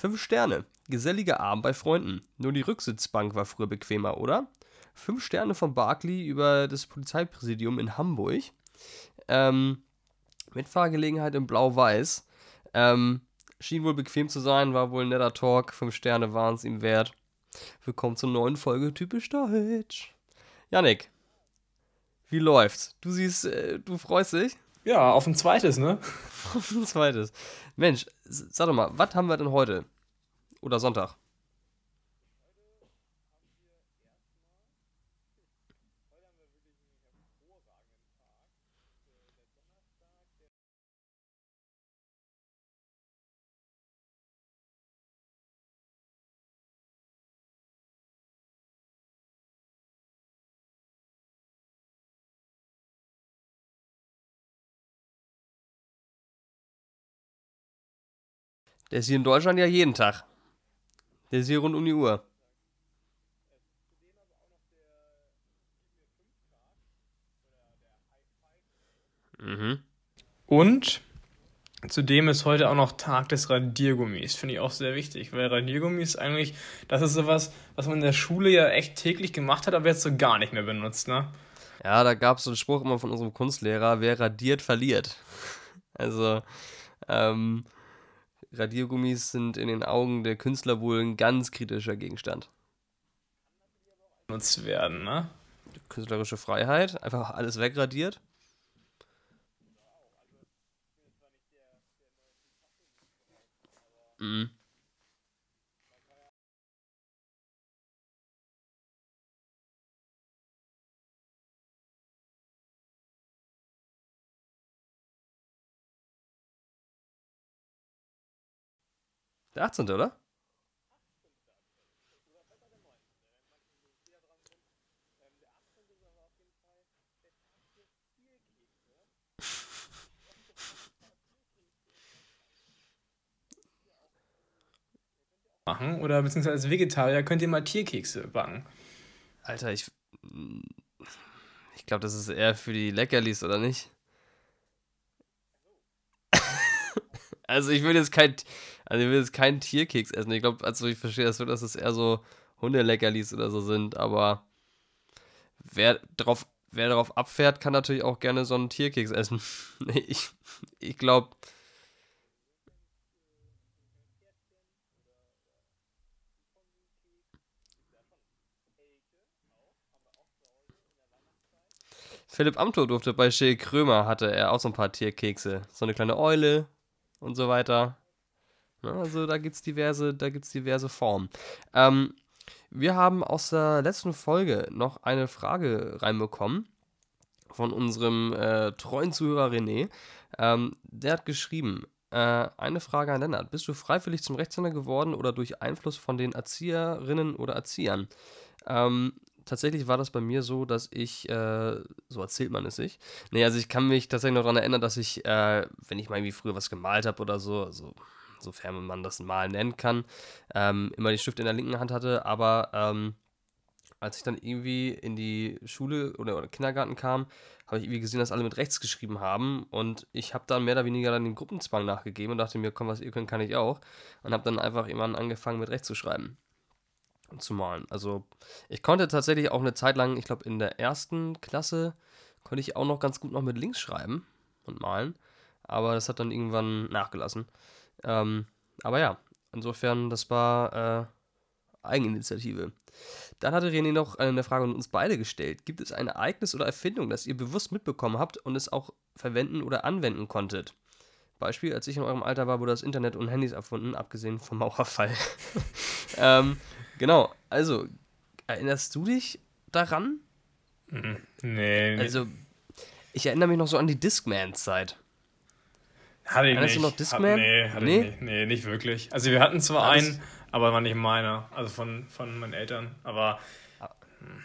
Fünf Sterne. Geselliger Abend bei Freunden. Nur die Rücksitzbank war früher bequemer, oder? Fünf Sterne von Barclay über das Polizeipräsidium in Hamburg. Ähm, Mitfahrgelegenheit in Blau-Weiß. Ähm, schien wohl bequem zu sein, war wohl ein netter Talk. Fünf Sterne waren es ihm wert. Willkommen zur neuen Folge Typisch Deutsch. Janik, wie läuft's? Du siehst, äh, du freust dich? Ja, auf ein zweites, ne? auf ein zweites. Mensch, sag doch mal, was haben wir denn heute? Oder Sonntag? Der ist hier in Deutschland ja jeden Tag. Der ist hier rund um die Uhr. Mhm. Und zudem ist heute auch noch Tag des Radiergummis. Finde ich auch sehr wichtig, weil Radiergummi ist eigentlich, das ist sowas, was man in der Schule ja echt täglich gemacht hat, aber jetzt so gar nicht mehr benutzt, ne? Ja, da gab es so einen Spruch immer von unserem Kunstlehrer, wer radiert, verliert. Also, ähm, Radiergummis sind in den Augen der Künstler wohl ein ganz kritischer Gegenstand. Benutzt werden, ne? Künstlerische Freiheit, einfach alles wegradiert. Mhm. Der 18. oder? machen oder beziehungsweise als Vegetarier könnt ihr mal Tierkekse backen. Alter, ich ich glaube, das ist eher für die Leckerlis oder nicht? also ich würde jetzt kein also ich will jetzt keinen Tierkeks essen. Ich glaube, also ich verstehe das so, dass es eher so Hundeleckerlis oder so sind, aber wer drauf, wer darauf abfährt, kann natürlich auch gerne so einen Tierkeks essen. ich ich glaube. Philipp Amthor durfte bei Schill Krömer, hatte er auch so ein paar Tierkekse. So eine kleine Eule und so weiter. Ne, also da gibt es diverse, diverse Formen. Ähm, wir haben aus der letzten Folge noch eine Frage reinbekommen von unserem äh, treuen Zuhörer René. Ähm, der hat geschrieben, äh, eine Frage an Lennart. Bist du freiwillig zum Rechtshänder geworden oder durch Einfluss von den Erzieherinnen oder Erziehern? Ähm, tatsächlich war das bei mir so, dass ich, äh, so erzählt man es sich. Nee, also ich kann mich tatsächlich noch daran erinnern, dass ich, äh, wenn ich mal irgendwie früher was gemalt habe oder so, also sofern man das mal nennen kann, ähm, immer die Stift in der linken Hand hatte, aber ähm, als ich dann irgendwie in die Schule oder, oder Kindergarten kam, habe ich irgendwie gesehen, dass alle mit rechts geschrieben haben und ich habe dann mehr oder weniger dann den Gruppenzwang nachgegeben und dachte mir, komm, was ihr könnt, kann ich auch und habe dann einfach immer angefangen mit rechts zu schreiben und zu malen. Also ich konnte tatsächlich auch eine Zeit lang, ich glaube in der ersten Klasse, konnte ich auch noch ganz gut noch mit links schreiben und malen, aber das hat dann irgendwann nachgelassen. Ähm, aber ja, insofern, das war äh, Eigeninitiative. Dann hatte René noch eine Frage an uns beide gestellt. Gibt es ein Ereignis oder Erfindung, das ihr bewusst mitbekommen habt und es auch verwenden oder anwenden konntet? Beispiel, als ich in eurem Alter war, wurde das Internet und Handys erfunden, abgesehen vom Mauerfall. ähm, genau, also, erinnerst du dich daran? Hm, nee. Also, ich erinnere mich noch so an die Discman-Zeit. Hatte ich nicht. du noch Discman? nee, hatte nee? Ich nicht. Nee, nicht wirklich. Also wir hatten zwar Alles? einen, aber war nicht meiner. Also von, von meinen Eltern. Aber. Hm.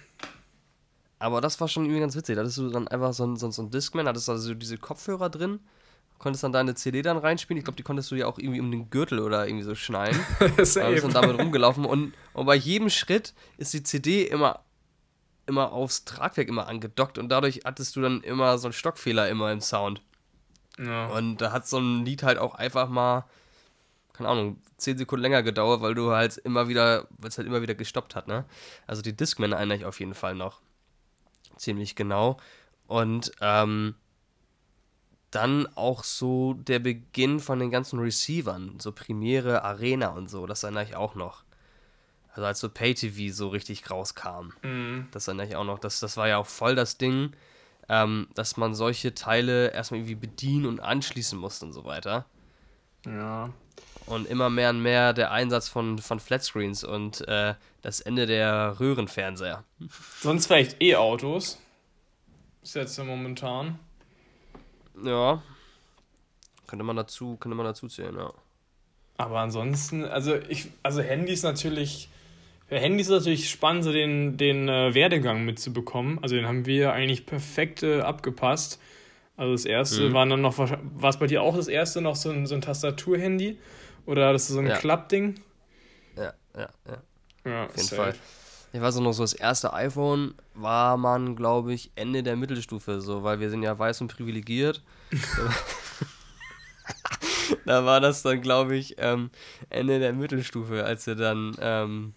Aber das war schon irgendwie ganz witzig. Da hattest du dann einfach so ein, so, so ein Discman, hattest also diese Kopfhörer drin, konntest dann deine CD dann reinspielen. Ich glaube, die konntest du ja auch irgendwie um den Gürtel oder irgendwie so schnallen. da bist dann damit rumgelaufen. Und, und bei jedem Schritt ist die CD immer immer aufs Tragwerk immer angedockt und dadurch hattest du dann immer so einen Stockfehler immer im Sound. Ja. Und da hat so ein Lied halt auch einfach mal, keine Ahnung, 10 Sekunden länger gedauert, weil du halt immer wieder, weil es halt immer wieder gestoppt hat, ne? Also die Discman erinnere ich auf jeden Fall noch ziemlich genau. Und ähm, dann auch so der Beginn von den ganzen Receivern, so Premiere, Arena und so, das erinnere ich auch noch. Also als so Pay-TV so richtig rauskam. Mhm. Das erinnere ich auch noch. Das, das war ja auch voll das Ding, ähm, dass man solche Teile erstmal irgendwie bedienen und anschließen musste und so weiter. Ja. Und immer mehr und mehr der Einsatz von, von Flatscreens und äh, das Ende der Röhrenfernseher. Sonst vielleicht E-Autos. Ist jetzt ja momentan. Ja. Könnte man dazu, könnte man dazu zählen, ja. Aber ansonsten, also ich, also Handys natürlich, für Handys ist natürlich spannend, so den, den äh, Werdegang mitzubekommen. Also den haben wir eigentlich perfekt äh, abgepasst. Also das erste mhm. war dann noch, war es bei dir auch das erste noch so ein, so ein Tastaturhandy? Oder hattest du so ein ja. Klappding? Ja, ja, ja. Ja, auf jeden safe. Fall. Ich weiß auch noch, so das erste iPhone war man, glaube ich, Ende der Mittelstufe, so, weil wir sind ja weiß und privilegiert. da war das dann, glaube ich, ähm, Ende der Mittelstufe, als wir dann ähm,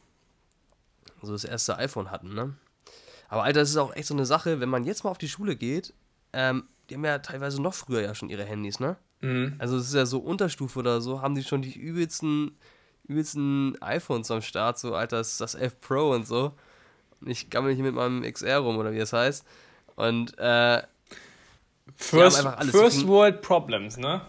so das erste iPhone hatten, ne? Aber Alter, das ist auch echt so eine Sache, wenn man jetzt mal auf die Schule geht, ähm, die haben ja teilweise noch früher ja schon ihre Handys, ne? Mhm. Also es ist ja so Unterstufe oder so, haben die schon die übelsten übelsten iPhones am Start, so, Alter, das ist das 11 Pro und so. Und ich gammel hier mit meinem XR rum, oder wie es heißt. Und, äh, First, First World Problems, ne?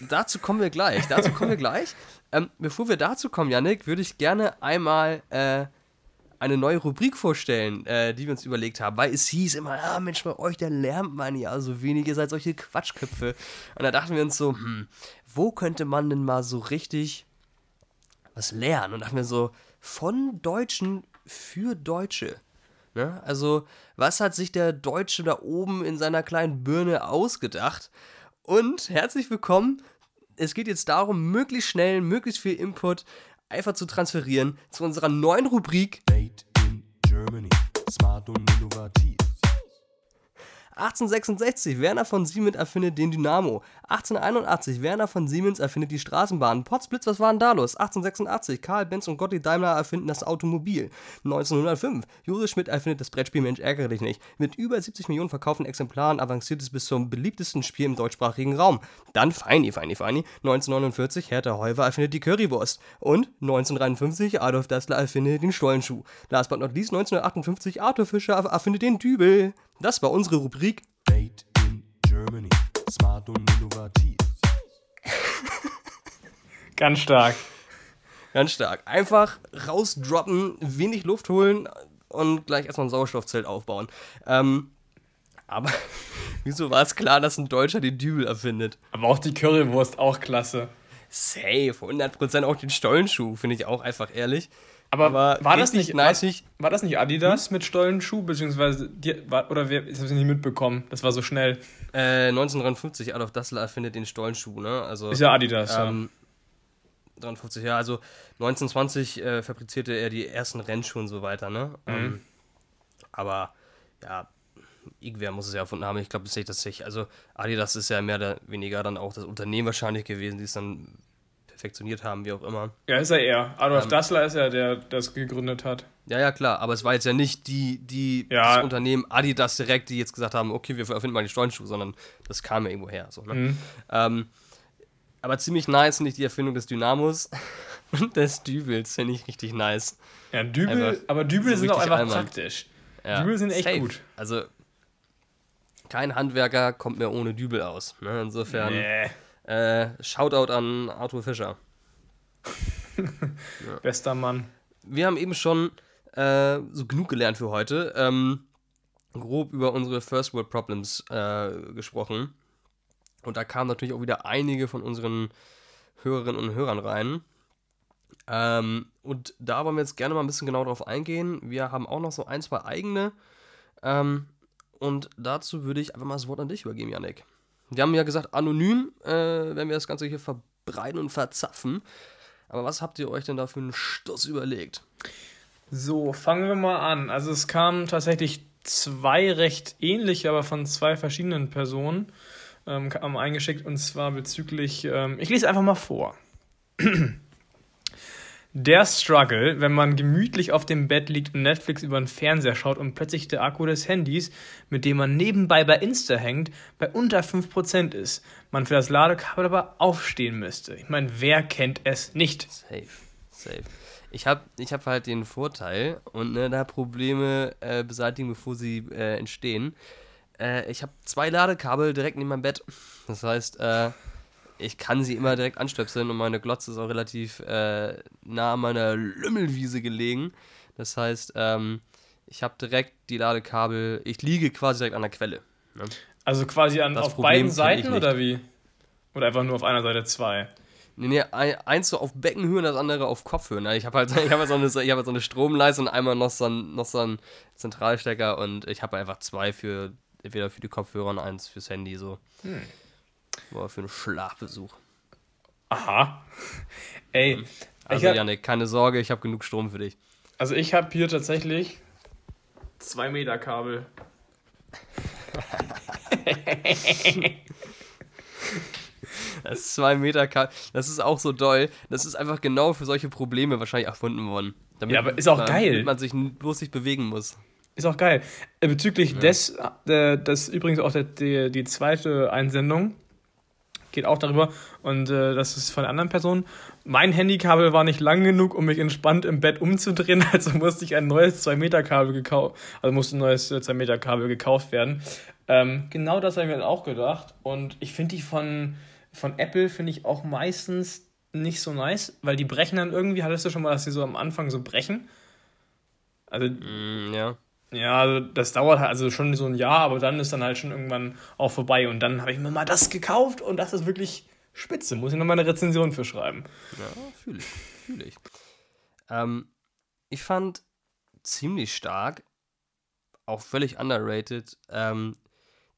Dazu kommen wir gleich, dazu kommen wir gleich. Ähm, bevor wir dazu kommen, Yannick, würde ich gerne einmal, äh, eine neue Rubrik vorstellen, äh, die wir uns überlegt haben, weil es hieß immer, ah Mensch, bei euch, da lernt man ja so wenig, ihr seid solche Quatschköpfe. Und da dachten wir uns so, hm, wo könnte man denn mal so richtig was lernen und dachte mir so, von Deutschen für Deutsche. Ne? Also, was hat sich der Deutsche da oben in seiner kleinen Birne ausgedacht? Und herzlich willkommen. Es geht jetzt darum, möglichst schnell, möglichst viel Input einfach zu transferieren zu unserer neuen Rubrik. Made in Germany. Smart und innovativ. 1866, Werner von Siemens erfindet den Dynamo. 1881, Werner von Siemens erfindet die Straßenbahn. Potzblitz, was war denn da los? 1886, Karl Benz und Gottlieb Daimler erfinden das Automobil. 1905, Josef Schmidt erfindet das Brettspiel Mensch ärgere dich nicht. Mit über 70 Millionen verkauften Exemplaren avanciert es bis zum beliebtesten Spiel im deutschsprachigen Raum. Dann Feini, Feini, Feini. 1949, Hertha Heuwer erfindet die Currywurst. Und 1953, Adolf Dassler erfindet den Stollenschuh. Last but not least, 1958, Arthur Fischer erfindet den Dübel. Das war unsere Rubrik Made in Germany. Smart und innovativ. Ganz stark. Ganz stark. Einfach rausdroppen, wenig Luft holen und gleich erstmal ein Sauerstoffzelt aufbauen. Ähm, aber wieso war es klar, dass ein Deutscher den Dübel erfindet? Aber auch die Currywurst, auch klasse. Safe, 100% auch den Stollenschuh, finde ich auch einfach ehrlich. Aber, aber war, das nicht, nice, war, war, das nicht Adidas hm? mit Stollenschuh, beziehungsweise, die, war, oder wer, das habe ich nicht mitbekommen, das war so schnell. Äh, 1953, Adolf Dassler erfindet den Stollenschuh, ne? Also, ist ja Adidas, ähm, ja. 53, ja, also 1920 äh, fabrizierte er die ersten Rennschuhe und so weiter, ne? Mhm. Ähm, aber, ja, irgendwer muss es ja erfunden haben. Ich glaube, das ist das nicht. Also, Adidas ist ja mehr oder weniger dann auch das Unternehmen wahrscheinlich gewesen, die es dann perfektioniert haben, wie auch immer. Ja, ist er eher. Adolf ähm, Dassler ist ja der, der das gegründet hat. Ja, ja, klar. Aber es war jetzt ja nicht die, die ja. das Unternehmen Adidas direkt, die jetzt gesagt haben, okay, wir erfinden mal die Stollenschuhe, sondern das kam ja irgendwo her. So, ne? mhm. ähm, aber ziemlich nice finde ich die Erfindung des Dynamos und des Dübels, finde ich richtig nice. Ja, Dübel, einfach, aber Dübel so sind auch einfach allmann. praktisch. Ja. Dübel sind echt Safe. gut. Also, kein Handwerker kommt mehr ohne Dübel aus. Ne? Insofern. Nee. Äh, Shoutout an Arthur Fischer. ja. Bester Mann. Wir haben eben schon äh, so genug gelernt für heute. Ähm, grob über unsere First World Problems äh, gesprochen. Und da kamen natürlich auch wieder einige von unseren Hörerinnen und Hörern rein. Ähm, und da wollen wir jetzt gerne mal ein bisschen genau drauf eingehen. Wir haben auch noch so ein, zwei eigene. Ähm, und dazu würde ich einfach mal das Wort an dich übergeben, Janik. Wir haben ja gesagt, anonym äh, werden wir das Ganze hier verbreiten und verzapfen. Aber was habt ihr euch denn da für einen Stoß überlegt? So, fangen wir mal an. Also es kamen tatsächlich zwei recht ähnliche, aber von zwei verschiedenen Personen ähm, eingeschickt und zwar bezüglich, ähm, ich lese einfach mal vor. Der Struggle, wenn man gemütlich auf dem Bett liegt und Netflix über den Fernseher schaut und plötzlich der Akku des Handys, mit dem man nebenbei bei Insta hängt, bei unter 5% ist. Man für das Ladekabel aber aufstehen müsste. Ich meine, wer kennt es nicht? Safe, safe. Ich habe ich hab halt den Vorteil und ne, da Probleme äh, beseitigen, bevor sie äh, entstehen. Äh, ich habe zwei Ladekabel direkt neben meinem Bett. Das heißt, äh, ich kann sie immer direkt anstöpseln und meine Glotze ist auch relativ äh, nah an meiner Lümmelwiese gelegen. Das heißt, ähm, ich habe direkt die Ladekabel, ich liege quasi direkt an der Quelle. Ne? Also quasi an, auf Problem beiden Seiten oder wie? Oder einfach nur auf einer Seite zwei? Nee, nee, eins so auf Beckenhöhe und das andere auf Kopfhöhe. Ne? Ich habe halt, ich hab halt, so eine, ich hab halt so eine Stromleiste und einmal noch so ein, noch so ein Zentralstecker und ich habe einfach zwei für, entweder für die Kopfhörer und eins fürs Handy so. Hm. War für einen Schlafbesuch. Aha. Ey. Also, hab, Janik, keine Sorge, ich habe genug Strom für dich. Also, ich habe hier tatsächlich zwei Meter Kabel. das ist zwei Meter Kabel. Das ist auch so doll. Das ist einfach genau für solche Probleme wahrscheinlich erfunden worden. Damit ja, aber ist auch man, geil. Damit man sich bloß nicht bewegen muss. Ist auch geil. Äh, bezüglich ja. des, äh, das übrigens auch der, die, die zweite Einsendung geht auch darüber. Und äh, das ist von anderen Person. Mein Handykabel war nicht lang genug, um mich entspannt im Bett umzudrehen, also musste ich ein neues 2-Meter-Kabel gekauft, also musste ein neues 2-Meter-Kabel gekauft werden. Ähm, genau das habe ich mir auch gedacht. Und ich finde die von, von Apple, finde ich auch meistens nicht so nice, weil die brechen dann irgendwie, hattest du schon mal, dass die so am Anfang so brechen? Also, mm, ja. Ja, also das dauert halt also schon so ein Jahr, aber dann ist dann halt schon irgendwann auch vorbei. Und dann habe ich mir mal das gekauft und das ist wirklich spitze. Muss ich noch mal eine Rezension für schreiben. Ja, fühle ich. Fühle ich. Ähm, ich fand ziemlich stark, auch völlig underrated, ähm,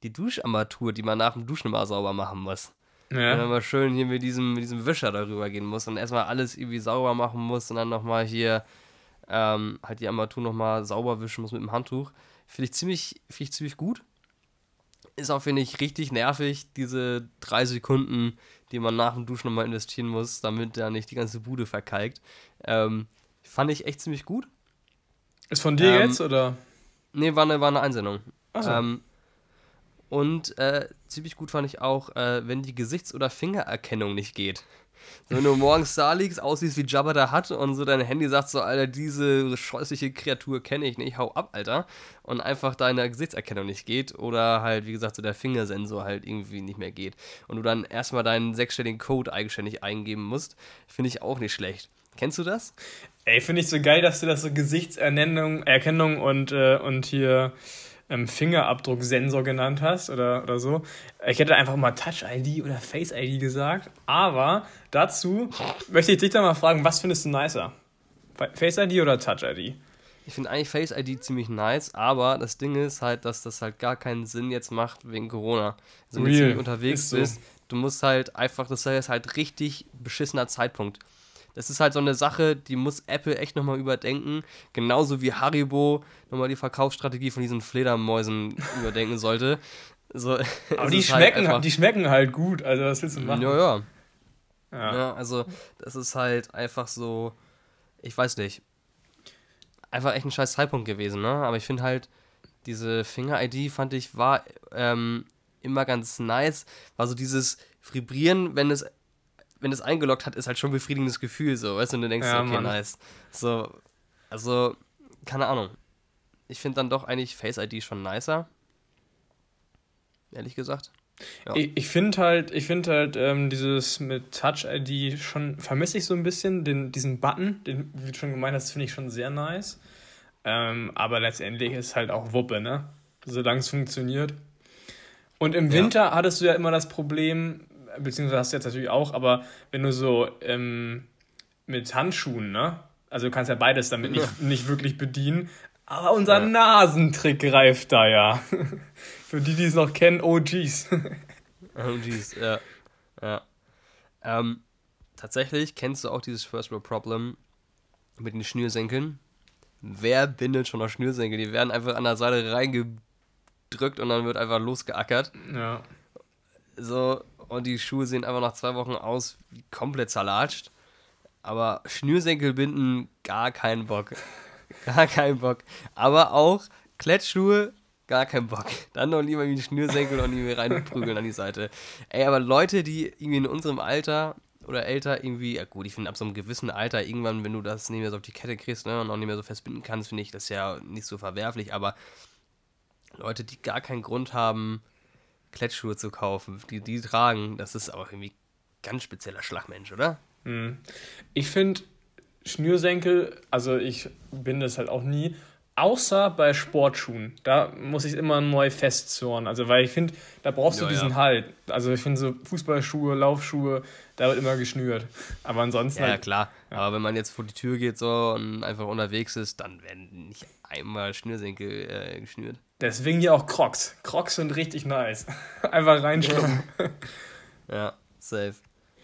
die Duscharmatur, die man nach dem Duschen immer sauber machen muss. Ja. Wenn man mal schön hier mit diesem, mit diesem Wischer darüber gehen muss und erstmal alles irgendwie sauber machen muss und dann nochmal hier ähm, halt die Armatur nochmal sauber wischen muss mit dem Handtuch. Finde ich, ziemlich, find ich ziemlich gut. Ist auch, finde ich, richtig nervig, diese drei Sekunden, die man nach dem Duschen nochmal investieren muss, damit da nicht die ganze Bude verkalkt. Ähm, fand ich echt ziemlich gut. Ist von dir ähm, jetzt, oder? Nee, war eine, war eine Einsendung. So. Ähm, und äh, ziemlich gut fand ich auch, äh, wenn die Gesichts- oder Fingererkennung nicht geht. So, wenn du morgens da liegst, aussiehst wie Jabba da hat und so dein Handy sagt so, Alter, diese scheußliche Kreatur kenne ich nicht, hau ab, Alter. Und einfach deine Gesichtserkennung nicht geht oder halt, wie gesagt, so der Fingersensor halt irgendwie nicht mehr geht. Und du dann erstmal deinen sechsstelligen Code eigenständig eingeben musst, finde ich auch nicht schlecht. Kennst du das? Ey, finde ich so geil, dass du das so Gesichtserkennung Erkennung und, äh, und hier ähm, Fingerabdrucksensor genannt hast oder, oder so. Ich hätte einfach mal Touch-ID oder Face-ID gesagt. Aber dazu möchte ich dich dann mal fragen, was findest du nicer? Face-ID oder Touch-ID? Ich finde eigentlich Face ID ziemlich nice, aber das Ding ist halt, dass das halt gar keinen Sinn jetzt macht wegen Corona. Also wenn du unterwegs so. bist, du musst halt einfach, das ist halt richtig beschissener Zeitpunkt. Das ist halt so eine Sache, die muss Apple echt nochmal überdenken. Genauso wie Haribo nochmal die Verkaufsstrategie von diesen Fledermäusen überdenken sollte. So, Aber die halt schmecken, halt die schmecken halt gut, also was willst du machen? Ja, ja. Ja. ja, also das ist halt einfach so, ich weiß nicht, einfach echt ein scheiß Zeitpunkt gewesen, ne? Aber ich finde halt, diese Finger-ID fand ich war ähm, immer ganz nice. War so dieses Vibrieren, wenn es wenn es eingeloggt hat, ist halt schon ein befriedigendes Gefühl, so, weißt du, und du denkst, ja, okay, Mann. nice. So, also, keine Ahnung. Ich finde dann doch eigentlich Face ID schon nicer. Ehrlich gesagt. Ja. Ich, ich finde halt, ich finde halt ähm, dieses mit Touch ID schon, vermisse ich so ein bisschen, den, diesen Button, den, wie du schon gemeint hast, finde ich schon sehr nice. Ähm, aber letztendlich ist halt auch Wuppe, ne? Solange es funktioniert. Und im Winter ja. hattest du ja immer das Problem, beziehungsweise hast du jetzt natürlich auch, aber wenn du so ähm, mit Handschuhen, ne? Also du kannst ja beides damit nicht, nicht wirklich bedienen. Aber unser ja. Nasentrick greift da ja. Für die, die es noch kennen, OGs. OGs, ja. ja. Ähm, tatsächlich kennst du auch dieses First World Problem mit den Schnürsenkeln. Wer bindet schon noch Schnürsenkel? Die werden einfach an der Seite reingedrückt und dann wird einfach losgeackert. Ja. So, und die Schuhe sehen einfach nach zwei Wochen aus wie komplett zerlatscht. Aber Schnürsenkel binden, gar keinen Bock. Gar keinen Bock. Aber auch Klettschuhe, gar keinen Bock. Dann noch lieber wie die Schnürsenkel und die reinprügeln an die Seite. Ey, aber Leute, die irgendwie in unserem Alter oder älter irgendwie, ja gut, ich finde ab so einem gewissen Alter, irgendwann, wenn du das nicht mehr so auf die Kette kriegst ne, und auch nicht mehr so festbinden kannst, finde ich das ja nicht so verwerflich, aber Leute, die gar keinen Grund haben, Klettschuhe zu kaufen, die die tragen, das ist auch irgendwie ganz spezieller Schlagmensch, oder? Hm. Ich finde Schnürsenkel, also ich bin das halt auch nie, Außer bei Sportschuhen. Da muss ich immer neu festzurren. Also, weil ich finde, da brauchst du ja, diesen ja. Halt. Also, ich finde so Fußballschuhe, Laufschuhe, da wird immer geschnürt. Aber ansonsten. Ja, halt, klar. Ja. Aber wenn man jetzt vor die Tür geht so und einfach unterwegs ist, dann werden nicht einmal Schnürsenkel äh, geschnürt. Deswegen hier auch Crocs. Crocs sind richtig nice. einfach reinschlucken. ja, safe.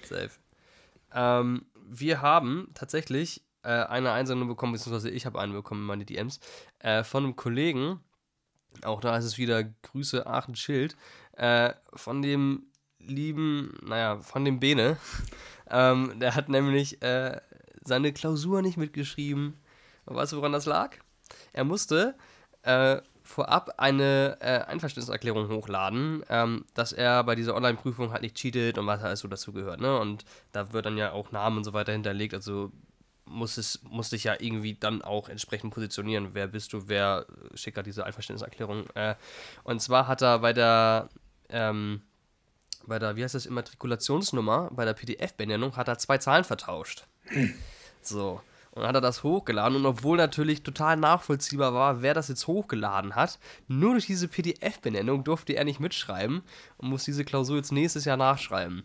Safe. Ähm, wir haben tatsächlich äh, eine Einsendung bekommen, beziehungsweise ich habe eine bekommen in meine DMs, äh, von einem Kollegen, auch da ist es wieder Grüße Aachen Schild, äh, von dem lieben, naja, von dem Bene. ähm, der hat nämlich äh, seine Klausur nicht mitgeschrieben. Und weißt du, woran das lag? Er musste äh, vorab eine äh, Einverständniserklärung hochladen, ähm, dass er bei dieser Online-Prüfung halt nicht cheatet und was alles so dazu gehört. Ne? Und da wird dann ja auch Namen und so weiter hinterlegt. Also muss es muss dich ja irgendwie dann auch entsprechend positionieren. Wer bist du? Wer schickt gerade diese Einverständniserklärung? Äh, und zwar hat er bei der ähm, bei der, wie heißt das, Immatrikulationsnummer, bei der PDF-Benennung hat er zwei Zahlen vertauscht. So. Und dann hat er das hochgeladen und obwohl natürlich total nachvollziehbar war, wer das jetzt hochgeladen hat, nur durch diese PDF-Benennung durfte er nicht mitschreiben und muss diese Klausur jetzt nächstes Jahr nachschreiben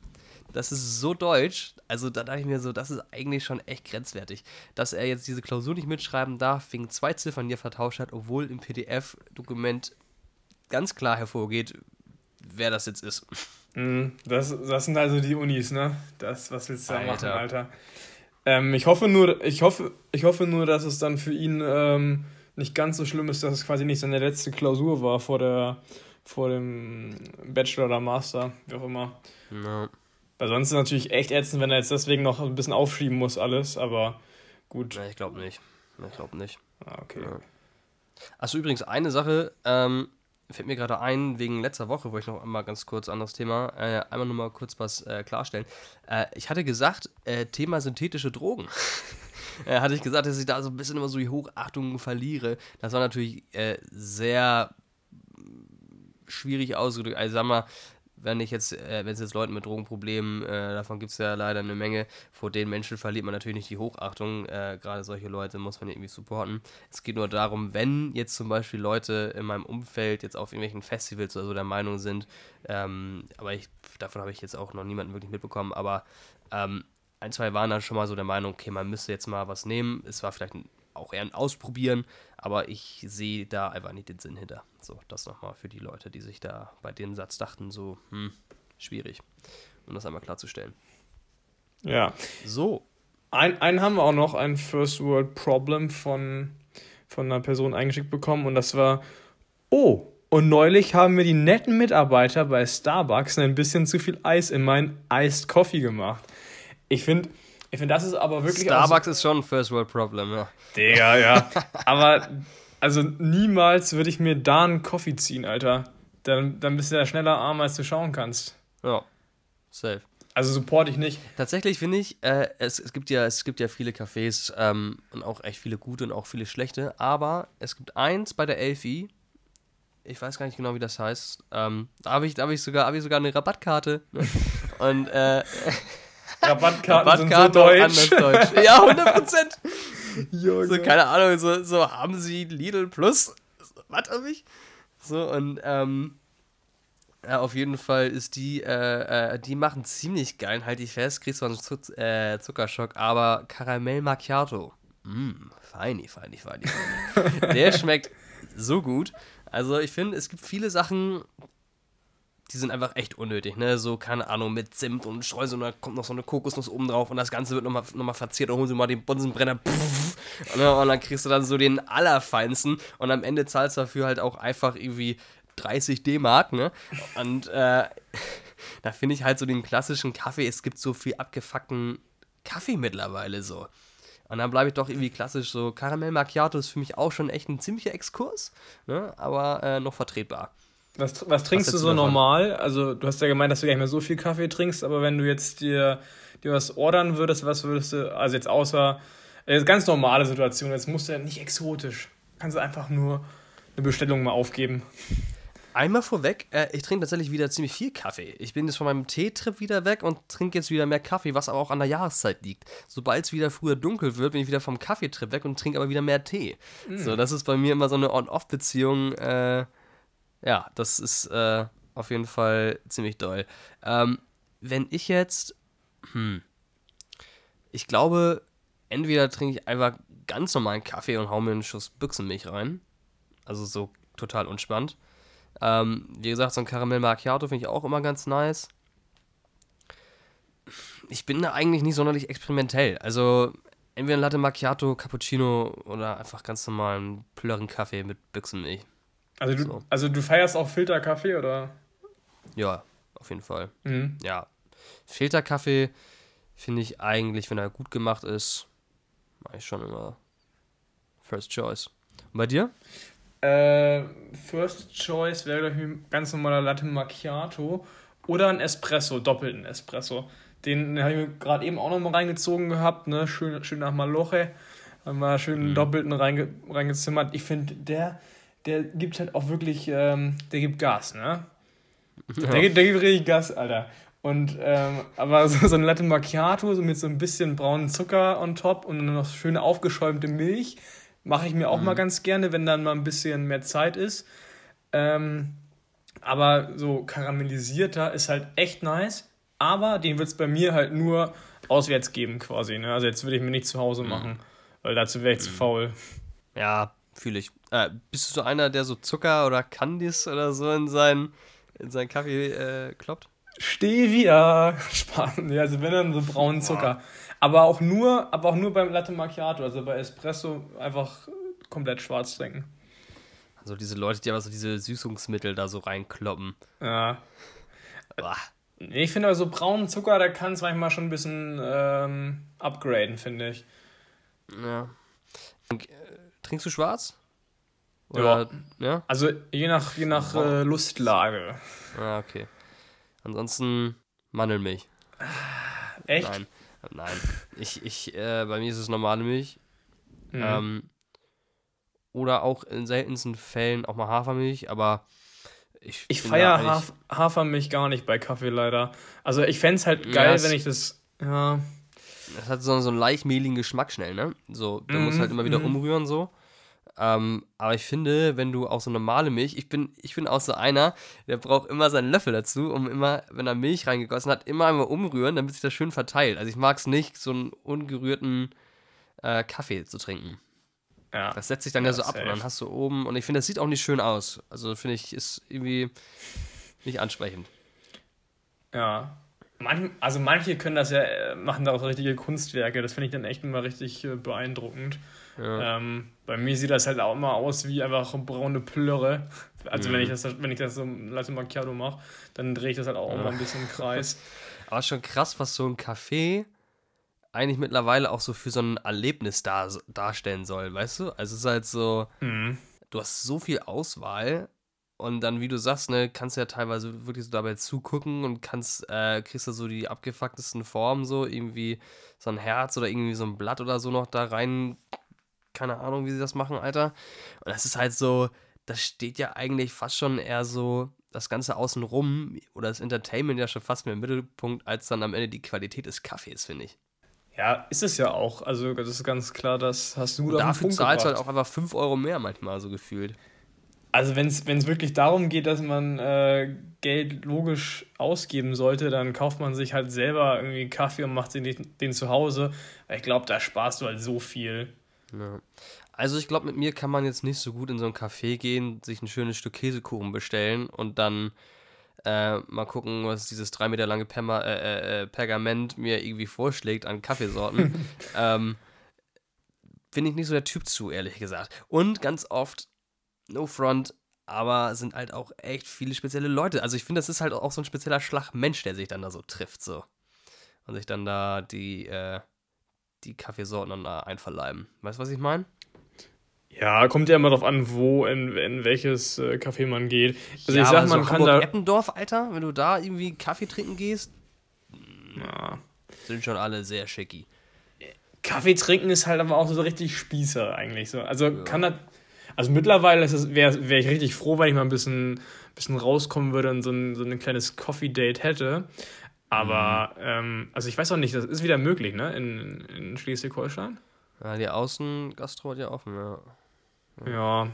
das ist so deutsch. Also da dachte ich mir so, das ist eigentlich schon echt grenzwertig. Dass er jetzt diese Klausur nicht mitschreiben darf, wegen zwei Ziffern, die er vertauscht hat, obwohl im PDF-Dokument ganz klar hervorgeht, wer das jetzt ist. Mm, das, das sind also die Unis, ne? Das, was willst du da machen, Alter? Ähm, ich hoffe nur, ich hoffe, ich hoffe nur, dass es dann für ihn ähm, nicht ganz so schlimm ist, dass es quasi nicht seine letzte Klausur war vor der, vor dem Bachelor oder Master, wie auch immer. No. Weil sonst ist es natürlich echt ätzend, wenn er jetzt deswegen noch ein bisschen aufschieben muss, alles, aber gut. Nee, ich glaube nicht. Ich glaube nicht. Ah, okay. Ja. Achso, übrigens, eine Sache, ähm, fällt mir gerade ein, wegen letzter Woche, wo ich noch einmal ganz kurz anderes Thema, äh, einmal nur mal kurz was äh, klarstellen. Äh, ich hatte gesagt, äh, Thema synthetische Drogen. äh, hatte ich gesagt, dass ich da so ein bisschen immer so die Hochachtung verliere. Das war natürlich äh, sehr schwierig ausgedrückt. Also sag mal, wenn ich jetzt, äh, wenn es jetzt Leuten mit Drogenproblemen, äh, davon gibt es ja leider eine Menge, vor den Menschen verliert man natürlich nicht die Hochachtung. Äh, Gerade solche Leute muss man irgendwie supporten. Es geht nur darum, wenn jetzt zum Beispiel Leute in meinem Umfeld jetzt auf irgendwelchen Festivals oder so der Meinung sind, ähm, aber ich, davon habe ich jetzt auch noch niemanden wirklich mitbekommen, aber ähm, ein, zwei waren dann schon mal so der Meinung, okay, man müsste jetzt mal was nehmen. Es war vielleicht ein auch eher ein Ausprobieren, aber ich sehe da einfach nicht den Sinn hinter. So, das nochmal für die Leute, die sich da bei dem Satz dachten, so, hm, schwierig, um das einmal klarzustellen. Ja. So. Ein, einen haben wir auch noch, ein First World Problem von, von einer Person eingeschickt bekommen und das war, oh, und neulich haben mir die netten Mitarbeiter bei Starbucks ein bisschen zu viel Eis in meinen Iced Coffee gemacht. Ich finde, ich finde, das ist aber wirklich. Starbucks so ist schon ein First World Problem, ja. Digga, ja. aber, also niemals würde ich mir da einen Coffee ziehen, Alter. Dann, dann bist du ja schneller arm, als du schauen kannst. Ja. Safe. Also support ich nicht. Tatsächlich finde ich, äh, es, es, gibt ja, es gibt ja viele Cafés ähm, und auch echt viele gute und auch viele schlechte, aber es gibt eins bei der Elfi, ich weiß gar nicht genau, wie das heißt. Ähm, da habe ich, hab ich, sogar, hab ich sogar eine Rabattkarte. Und äh, Rabattkarten, Rabattkarten sind so deutsch. deutsch. Ja, 100 Prozent. so, keine Ahnung, so, so haben sie Lidl Plus. Was habe ich? So, und ähm, ja, auf jeden Fall ist die, äh, äh, die machen ziemlich geil, halte ich fest, kriegst du einen Zuck, äh, Zuckerschock, aber Karamell Macchiato. Mmm, feini, feini, feini. Der schmeckt so gut. Also ich finde, es gibt viele Sachen, die sind einfach echt unnötig, ne? So, keine Ahnung, mit Zimt und Streusel und da kommt noch so eine Kokosnuss oben drauf und das Ganze wird nochmal noch mal verziert und holen sie mal den Bunsenbrenner pff, und, und, dann kriegst du dann so den allerfeinsten und am Ende zahlst du dafür halt auch einfach irgendwie 30 D-Mark, ne? Und äh, da finde ich halt so den klassischen Kaffee, es gibt so viel abgefuckten Kaffee mittlerweile so. Und dann bleibe ich doch irgendwie klassisch so. Karamell Macchiato ist für mich auch schon echt ein ziemlicher Exkurs, ne? aber äh, noch vertretbar. Was, was trinkst was du so normal? Also, du hast ja gemeint, dass du gar nicht mehr so viel Kaffee trinkst, aber wenn du jetzt dir, dir was ordern würdest, was würdest du, also jetzt außer, äh, ganz normale Situation, jetzt musst du ja nicht exotisch. Kannst du einfach nur eine Bestellung mal aufgeben. Einmal vorweg, äh, ich trinke tatsächlich wieder ziemlich viel Kaffee. Ich bin jetzt von meinem Teetrip wieder weg und trinke jetzt wieder mehr Kaffee, was aber auch an der Jahreszeit liegt. Sobald es wieder früher dunkel wird, bin ich wieder vom Kaffeetrip weg und trinke aber wieder mehr Tee. Mm. So, das ist bei mir immer so eine On-Off-Beziehung. Äh, ja, das ist äh, auf jeden Fall ziemlich doll. Ähm, wenn ich jetzt, hm, ich glaube, entweder trinke ich einfach ganz normalen Kaffee und hau mir einen Schuss Büchsenmilch rein. Also so total unspannend. Ähm, wie gesagt, so ein Karamell Macchiato finde ich auch immer ganz nice. Ich bin da eigentlich nicht sonderlich experimentell. Also entweder ein Latte Macchiato, Cappuccino oder einfach ganz normalen Plörren-Kaffee mit Büchsenmilch. Also du, so. also du feierst auch Filterkaffee oder? Ja, auf jeden Fall. Mhm. Ja. Filterkaffee finde ich eigentlich, wenn er gut gemacht ist, mache ich schon immer First Choice. Und bei dir? Äh, First Choice wäre, glaube ich, ein ganz normaler Latte Macchiato oder ein Espresso, doppelten Espresso. Den habe ich mir gerade eben auch noch mal reingezogen gehabt, ne? Schön, schön nach Maloche. Haben wir schön mhm. doppelten reinge, reingezimmert. Ich finde, der, der gibt halt auch wirklich, ähm, der gibt Gas, ne? Ja. Der, gibt, der gibt richtig Gas, Alter. Und, ähm, aber so, so ein Latte Macchiato, so mit so ein bisschen braunen Zucker on top und dann noch schöne aufgeschäumte Milch, mache ich mir auch mhm. mal ganz gerne, wenn dann mal ein bisschen mehr Zeit ist. Ähm, aber so karamellisierter ist halt echt nice. Aber den wird es bei mir halt nur auswärts geben quasi. Ne? Also jetzt würde ich mir nicht zu Hause mhm. machen, weil dazu wäre ich mhm. zu faul. Ja, fühle ich. Äh, bist du so einer, der so Zucker oder Candies oder so in seinen, in seinen Kaffee äh, kloppt? Stevia. Spannend. Ja, also wenn dann so braunen Zucker. Aber auch nur, aber auch nur beim Latte Macchiato, also bei Espresso einfach komplett schwarz trinken. Also diese Leute, die aber so diese Süßungsmittel da so reinkloppen. Ja. Boah. Ich finde aber so braunen Zucker, da kann es manchmal schon ein bisschen ähm, upgraden, finde ich. Ja. Trinkst du schwarz? Oder, ja. ja. Also je nach, je nach äh, Lustlage. Ah, okay. Ansonsten Mandelmilch. Echt? Nein. Nein. Ich, ich, äh, bei mir ist es normale Milch. Mhm. Ähm, oder auch in seltensten Fällen auch mal Hafermilch, aber ich. Ich feiere Haf Hafermilch gar nicht bei Kaffee leider. Also ich fände es halt geil, ja, wenn ich das. Ja. Das hat so, so einen leicht mehligen Geschmack schnell, ne? So, da mhm. muss halt immer wieder mhm. umrühren so. Ähm, aber ich finde, wenn du auch so normale Milch, ich bin, ich bin auch so einer, der braucht immer seinen Löffel dazu, um immer, wenn er Milch reingegossen hat, immer einmal umrühren, damit sich das schön verteilt. Also ich mag es nicht, so einen ungerührten äh, Kaffee zu trinken. Ja. Das setzt sich dann ja, ja so ab safe. und dann hast du oben, und ich finde, das sieht auch nicht schön aus. Also finde ich, ist irgendwie nicht ansprechend. Ja. Manch, also manche können das ja, äh, machen daraus richtige Kunstwerke. Das finde ich dann echt immer richtig äh, beeindruckend. Ja. Ähm, bei mir sieht das halt auch immer aus wie einfach braune Plörre. Also mhm. wenn ich das, wenn ich das so Latte Macchiato mache, dann drehe ich das halt auch ja. immer ein bisschen im Kreis. Aber schon krass, was so ein Kaffee eigentlich mittlerweile auch so für so ein Erlebnis dar, darstellen soll, weißt du? Also es ist halt so, mhm. du hast so viel Auswahl und dann, wie du sagst, ne, kannst du ja teilweise wirklich so dabei zugucken und kannst, äh, kriegst du so die abgefucktesten Formen, so irgendwie so ein Herz oder irgendwie so ein Blatt oder so noch da rein keine Ahnung, wie sie das machen, Alter. Und das ist halt so, das steht ja eigentlich fast schon eher so das Ganze außenrum oder das Entertainment ja schon fast mehr im Mittelpunkt, als dann am Ende die Qualität des Kaffees, finde ich. Ja, ist es ja auch. Also, das ist ganz klar, das hast du auf Dafür zahlst du halt auch einfach 5 Euro mehr manchmal, so gefühlt. Also, wenn es wirklich darum geht, dass man äh, Geld logisch ausgeben sollte, dann kauft man sich halt selber irgendwie Kaffee und macht den, den zu Hause. Ich glaube, da sparst du halt so viel. Ja. Also ich glaube, mit mir kann man jetzt nicht so gut in so ein Café gehen, sich ein schönes Stück Käsekuchen bestellen und dann äh, mal gucken, was dieses drei Meter lange Perma äh, äh, äh Pergament mir irgendwie vorschlägt an Kaffeesorten. ähm, Bin ich nicht so der Typ zu, ehrlich gesagt. Und ganz oft, no front, aber sind halt auch echt viele spezielle Leute. Also ich finde, das ist halt auch so ein spezieller Schlag Mensch, der sich dann da so trifft, so. und sich dann da die, äh, die Kaffeesorten dann da einverleiben. Weißt du, was ich meine? Ja, kommt ja immer darauf an, wo, in, in welches äh, Café man geht. Also ja, ich sag, man so kann da. Eppendorf, Alter, wenn du da irgendwie Kaffee trinken gehst, ja. sind schon alle sehr schicki. Kaffee trinken ist halt aber auch so richtig Spießer eigentlich so. Also ja. kann das. Also mittlerweile wäre wär ich richtig froh, wenn ich mal ein bisschen, bisschen rauskommen würde und so ein, so ein kleines Coffee-Date hätte. Aber, mhm. ähm, also ich weiß auch nicht, das ist wieder möglich, ne? In, in Schleswig-Holstein. Ja, die Außengastro hat ja offen, ja. Ja.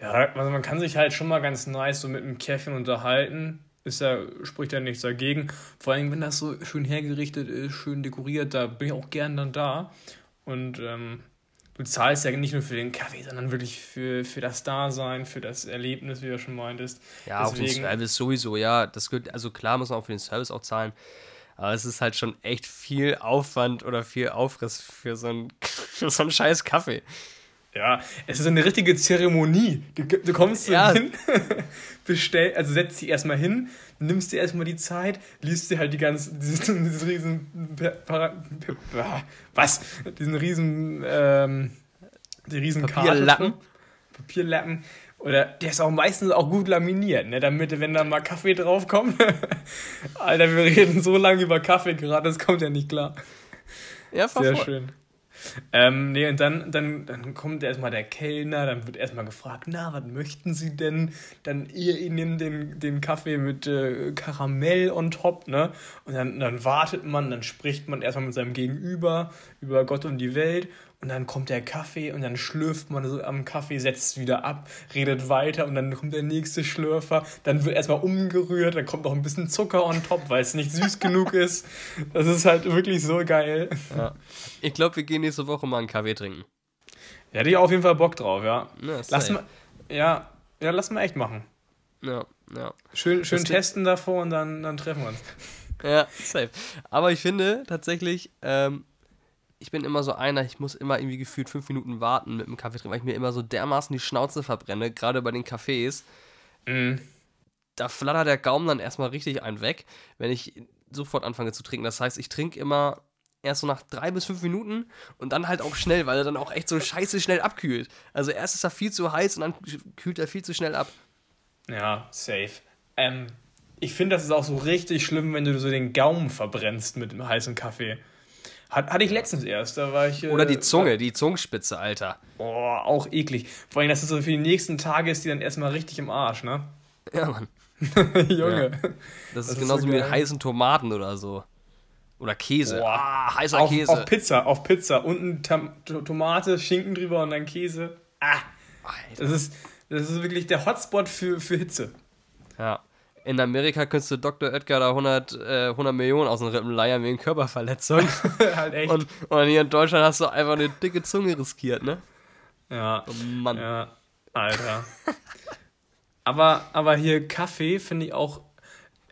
Ja, also man kann sich halt schon mal ganz nice so mit einem Käffchen unterhalten. Ist ja, spricht ja nichts dagegen. Vor allem, wenn das so schön hergerichtet ist, schön dekoriert, da bin ich auch gern dann da. Und ähm, du zahlst ja nicht nur für den Kaffee, sondern wirklich für, für das Dasein, für das Erlebnis, wie du schon meintest. Ja, Deswegen, auch den Service sowieso, ja. Das gehört, also klar muss man auch für den Service auch zahlen. Aber es ist halt schon echt viel Aufwand oder viel Aufriss für so einen, für so einen scheiß Kaffee. Ja, es ist eine richtige Zeremonie. Du, du kommst ja. hin, bestell, also setzt dich erstmal hin, nimmst dir erstmal die Zeit, liest dir halt die ganzen, diesen, diesen riesen, was? Diesen riesen, ähm, die riesen Papierlappen. Papierlappen. Oder der ist auch meistens auch gut laminiert, ne? Damit, wenn da mal Kaffee draufkommt. Alter, wir reden so lange über Kaffee gerade, das kommt ja nicht klar. Ja, Sehr schön. Ähm, nee, und dann, dann, dann kommt erstmal der Kellner, dann wird erstmal gefragt, na, was möchten Sie denn? Dann ihr ihnen den, den Kaffee mit äh, Karamell on top, ne? Und dann, dann wartet man, dann spricht man erstmal mit seinem Gegenüber über Gott und die Welt und dann kommt der Kaffee und dann schlürft man so am Kaffee, setzt wieder ab, redet weiter und dann kommt der nächste Schlürfer. Dann wird erstmal umgerührt, dann kommt noch ein bisschen Zucker on top, weil es nicht süß genug ist. Das ist halt wirklich so geil. Ja. Ich glaube, wir gehen nächste Woche mal einen Kaffee trinken. Ja, hätte ich auf jeden Fall Bock drauf, ja. ja lass mal, ja, ja, lass mal echt machen. Ja, ja. Schön, schön testen davor und dann, dann treffen wir uns. Ja, safe. Aber ich finde tatsächlich, ähm, ich bin immer so einer, ich muss immer irgendwie gefühlt fünf Minuten warten mit dem Kaffee trinken, weil ich mir immer so dermaßen die Schnauze verbrenne, gerade bei den Cafés. Mm. Da flattert der Gaumen dann erstmal richtig ein weg, wenn ich sofort anfange zu trinken. Das heißt, ich trinke immer erst so nach drei bis fünf Minuten und dann halt auch schnell, weil er dann auch echt so scheiße schnell abkühlt. Also erst ist er viel zu heiß und dann kühlt er viel zu schnell ab. Ja, safe. Ähm, ich finde, das ist auch so richtig schlimm, wenn du so den Gaumen verbrennst mit dem heißen Kaffee. Hat, hatte ich letztens erst, da war ich. Oder die äh, Zunge, die Zungenspitze, Alter. Boah, auch eklig. Vor allem, dass das so für die nächsten Tage ist, die dann erstmal richtig im Arsch, ne? Ja, Mann. Junge. Ja. Das, ist das genauso ist so wie mit heißen Tomaten oder so. Oder Käse. Boah, ah, heißer auf, Käse. Auf Pizza, auf Pizza. Unten Tam Tomate, Schinken drüber und dann Käse. Ah. Alter. Das ist, das ist wirklich der Hotspot für, für Hitze. Ja in Amerika könntest du Dr. Edgar da 100, äh, 100 Millionen aus den Rippen leiern wegen Körperverletzung. halt echt. Und, und hier in Deutschland hast du einfach eine dicke Zunge riskiert, ne? Ja. Oh Mann. Ja, Alter. aber, aber hier Kaffee finde ich auch.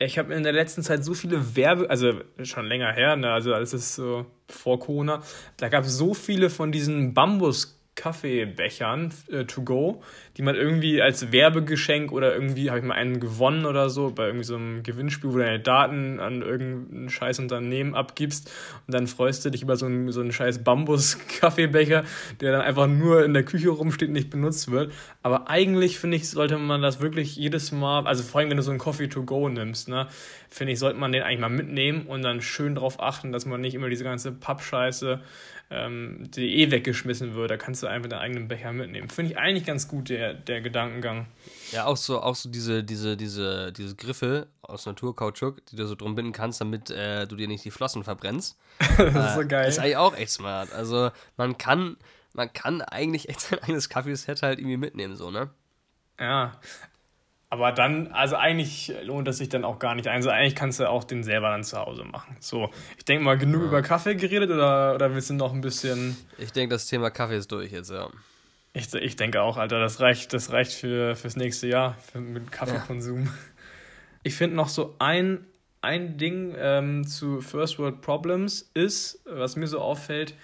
Ich habe in der letzten Zeit so viele Werbe, also schon länger her, ne, also alles ist so vor Corona, da gab es so viele von diesen Bambus Kaffeebechern äh, to go, die man irgendwie als Werbegeschenk oder irgendwie habe ich mal einen gewonnen oder so bei irgendwie so einem Gewinnspiel, wo du deine Daten an irgendein scheiß Unternehmen abgibst und dann freust du dich über so einen, so einen scheiß Bambus-Kaffeebecher, der dann einfach nur in der Küche rumsteht und nicht benutzt wird. Aber eigentlich finde ich, sollte man das wirklich jedes Mal, also vor allem wenn du so einen Coffee to go nimmst, ne, finde ich, sollte man den eigentlich mal mitnehmen und dann schön darauf achten, dass man nicht immer diese ganze Pappscheiße ähm, die eh weggeschmissen wird. Da kannst du einfach deinen eigenen Becher mitnehmen. Finde ich eigentlich ganz gut, der, der Gedankengang. Ja, auch so, auch so diese, diese, diese, diese Griffe aus Naturkautschuk, die du so drum binden kannst, damit äh, du dir nicht die Flossen verbrennst. das ist so geil. Das ist eigentlich auch echt smart. Also man kann, man kann eigentlich echt sein eigenes Kaffeeset halt irgendwie mitnehmen, so, ne? Ja, aber dann, also eigentlich lohnt es sich dann auch gar nicht. Also eigentlich kannst du auch den selber dann zu Hause machen. So, ich denke mal, genug ja. über Kaffee geredet oder, oder willst du noch ein bisschen. Ich denke, das Thema Kaffee ist durch jetzt, ja. Ich, ich denke auch, Alter, das reicht, das reicht für, fürs nächste Jahr für, mit Kaffeekonsum. Ja. Ich finde noch so ein, ein Ding ähm, zu First World Problems ist, was mir so auffällt,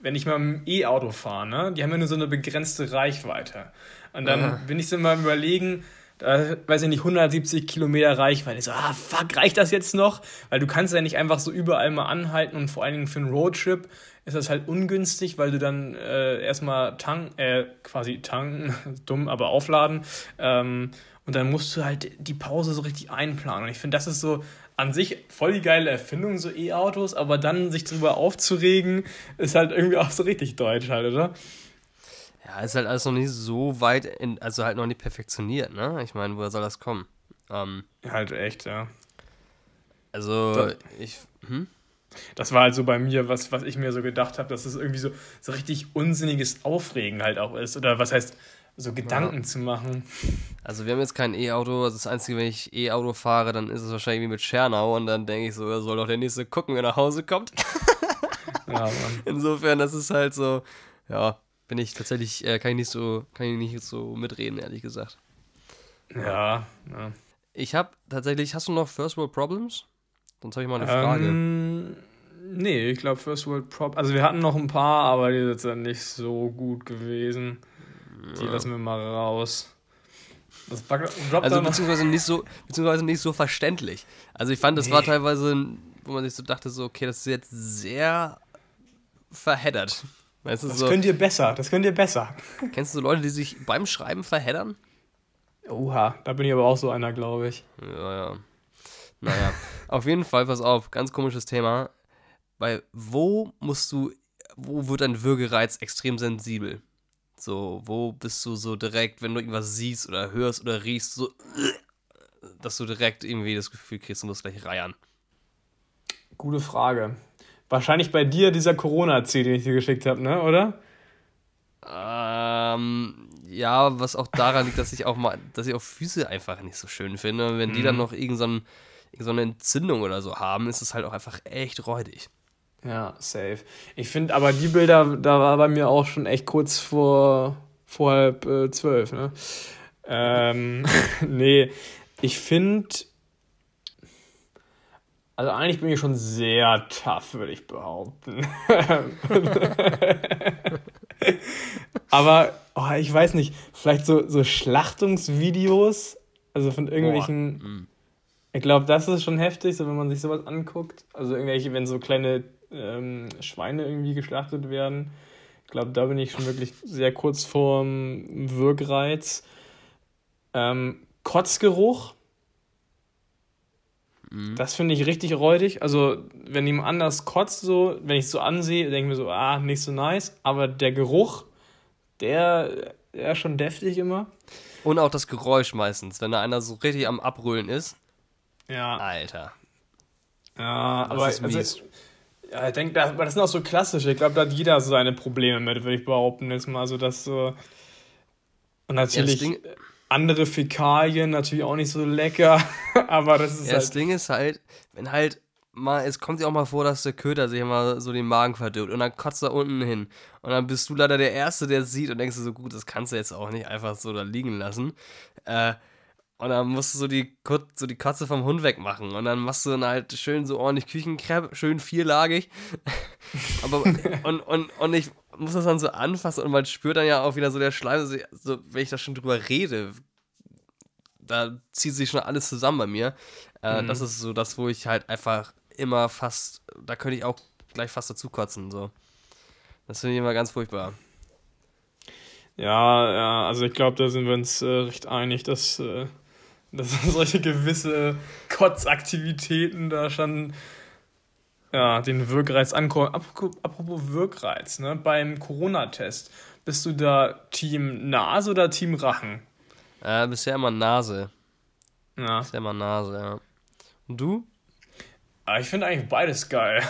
wenn ich mal im E-Auto fahre, ne? Die haben ja nur so eine begrenzte Reichweite. Und dann Aha. bin ich so mal überlegen, da, weiß ich nicht, 170 Kilometer Reichweite. Ich so, ah, fuck, reicht das jetzt noch? Weil du kannst ja nicht einfach so überall mal anhalten und vor allen Dingen für einen Roadtrip ist das halt ungünstig, weil du dann äh, erstmal tanken, äh, quasi tanken, dumm, aber aufladen. Ähm, und dann musst du halt die Pause so richtig einplanen. Und ich finde, das ist so an sich voll die geile Erfindung, so E-Autos, aber dann sich darüber aufzuregen, ist halt irgendwie auch so richtig deutsch halt, oder? Ja, ist halt alles noch nicht so weit, in, also halt noch nicht perfektioniert, ne? Ich meine, woher soll das kommen? Ähm, halt echt, ja. Also, das, ich, hm? Das war halt so bei mir, was, was ich mir so gedacht habe, dass es irgendwie so, so richtig unsinniges Aufregen halt auch ist. Oder was heißt, so Gedanken ja. zu machen. Also wir haben jetzt kein E-Auto, also das Einzige, wenn ich E-Auto fahre, dann ist es wahrscheinlich wie mit Schernau und dann denke ich so, er soll doch der Nächste gucken, wenn er nach Hause kommt. ja, Mann. Insofern, das ist halt so, ja, bin ich tatsächlich, äh, kann ich nicht so, kann ich nicht so mitreden, ehrlich gesagt. Ja, ja. Ich habe tatsächlich, hast du noch First World Problems? Sonst habe ich mal eine Frage. Ähm, nee, ich glaube First World Problems, also wir hatten noch ein paar, aber die sind dann nicht so gut gewesen. Die ja. lassen wir mal raus. Das also beziehungsweise nicht so, beziehungsweise nicht so verständlich. Also ich fand, das nee. war teilweise, wo man sich so dachte, so, okay, das ist jetzt sehr verheddert. Weißt du, das so, könnt ihr besser, das könnt ihr besser. Kennst du so Leute, die sich beim Schreiben verheddern? Oha, da bin ich aber auch so einer, glaube ich. Ja, ja. Naja, auf jeden Fall, pass auf, ganz komisches Thema. Weil wo musst du, wo wird dein Würgereiz extrem sensibel? So, wo bist du so direkt, wenn du irgendwas siehst oder hörst oder riechst, so, dass du direkt irgendwie das Gefühl kriegst, du musst gleich reiern? Gute Frage. Wahrscheinlich bei dir dieser Corona-C, den ich dir geschickt habe, ne, oder? Ähm, ja, was auch daran liegt, dass ich auch mal, dass ich auch Füße einfach nicht so schön finde. Und wenn mhm. die dann mhm. noch irgendeine so Entzündung oder so haben, ist es halt auch einfach echt räudig. Ja, safe. Ich finde aber die Bilder, da war bei mir auch schon echt kurz vor, vor halb äh, zwölf, ne? Ähm, nee, ich finde, also eigentlich bin ich schon sehr tough, würde ich behaupten. aber, oh, ich weiß nicht, vielleicht so, so Schlachtungsvideos, also von irgendwelchen. Mm. Ich glaube, das ist schon heftig, so wenn man sich sowas anguckt. Also irgendwelche, wenn so kleine ähm, Schweine irgendwie geschlachtet werden. Ich glaube, da bin ich schon wirklich sehr kurz vorm Wirkreiz. Ähm, Kotzgeruch. Mhm. Das finde ich richtig räudig. Also, wenn jemand anders kotzt, so, wenn ich es so ansehe, denke ich mir so, ah, nicht so nice. Aber der Geruch, der, der ist schon deftig immer. Und auch das Geräusch meistens, wenn da einer so richtig am Abrüllen ist. Ja. Alter. Ja, das aber ist mies. Also, ja, ich denke, das, das sind auch so klassische. Ich glaube, da hat jeder so seine Probleme mit, würde ich behaupten. Jetzt mal so, dass so. Und natürlich ja, andere Fäkalien, natürlich auch nicht so lecker. aber das ist ja, halt. Das Ding ist halt, wenn halt mal, es kommt ja auch mal vor, dass der Köter sich mal so den Magen verdirbt und dann kotzt er unten hin. Und dann bist du leider der Erste, der es sieht und denkst du so, gut, das kannst du jetzt auch nicht einfach so da liegen lassen. Äh, und dann musst du so die, so die Kotze vom Hund wegmachen. Und dann machst du dann halt schön so ordentlich Küchenkrepp, schön vierlagig. Aber, und, und, und ich muss das dann so anfassen und man spürt dann ja auch wieder so der Schleim, so, so wenn ich da schon drüber rede, da zieht sich schon alles zusammen bei mir. Äh, mhm. Das ist so das, wo ich halt einfach immer fast, da könnte ich auch gleich fast dazu kotzen. So. Das finde ich immer ganz furchtbar. Ja, ja, also ich glaube, da sind wir uns äh, recht einig, dass äh, dass solche gewisse Kotzaktivitäten da schon ja, den Wirkreiz ankommen. Apropos Wirkreiz, ne? beim Corona-Test, bist du da Team Nase oder Team Rachen? Äh, bisher immer Nase. Ja. Bisher immer Nase, ja. Und du? Ah, ich finde eigentlich beides geil.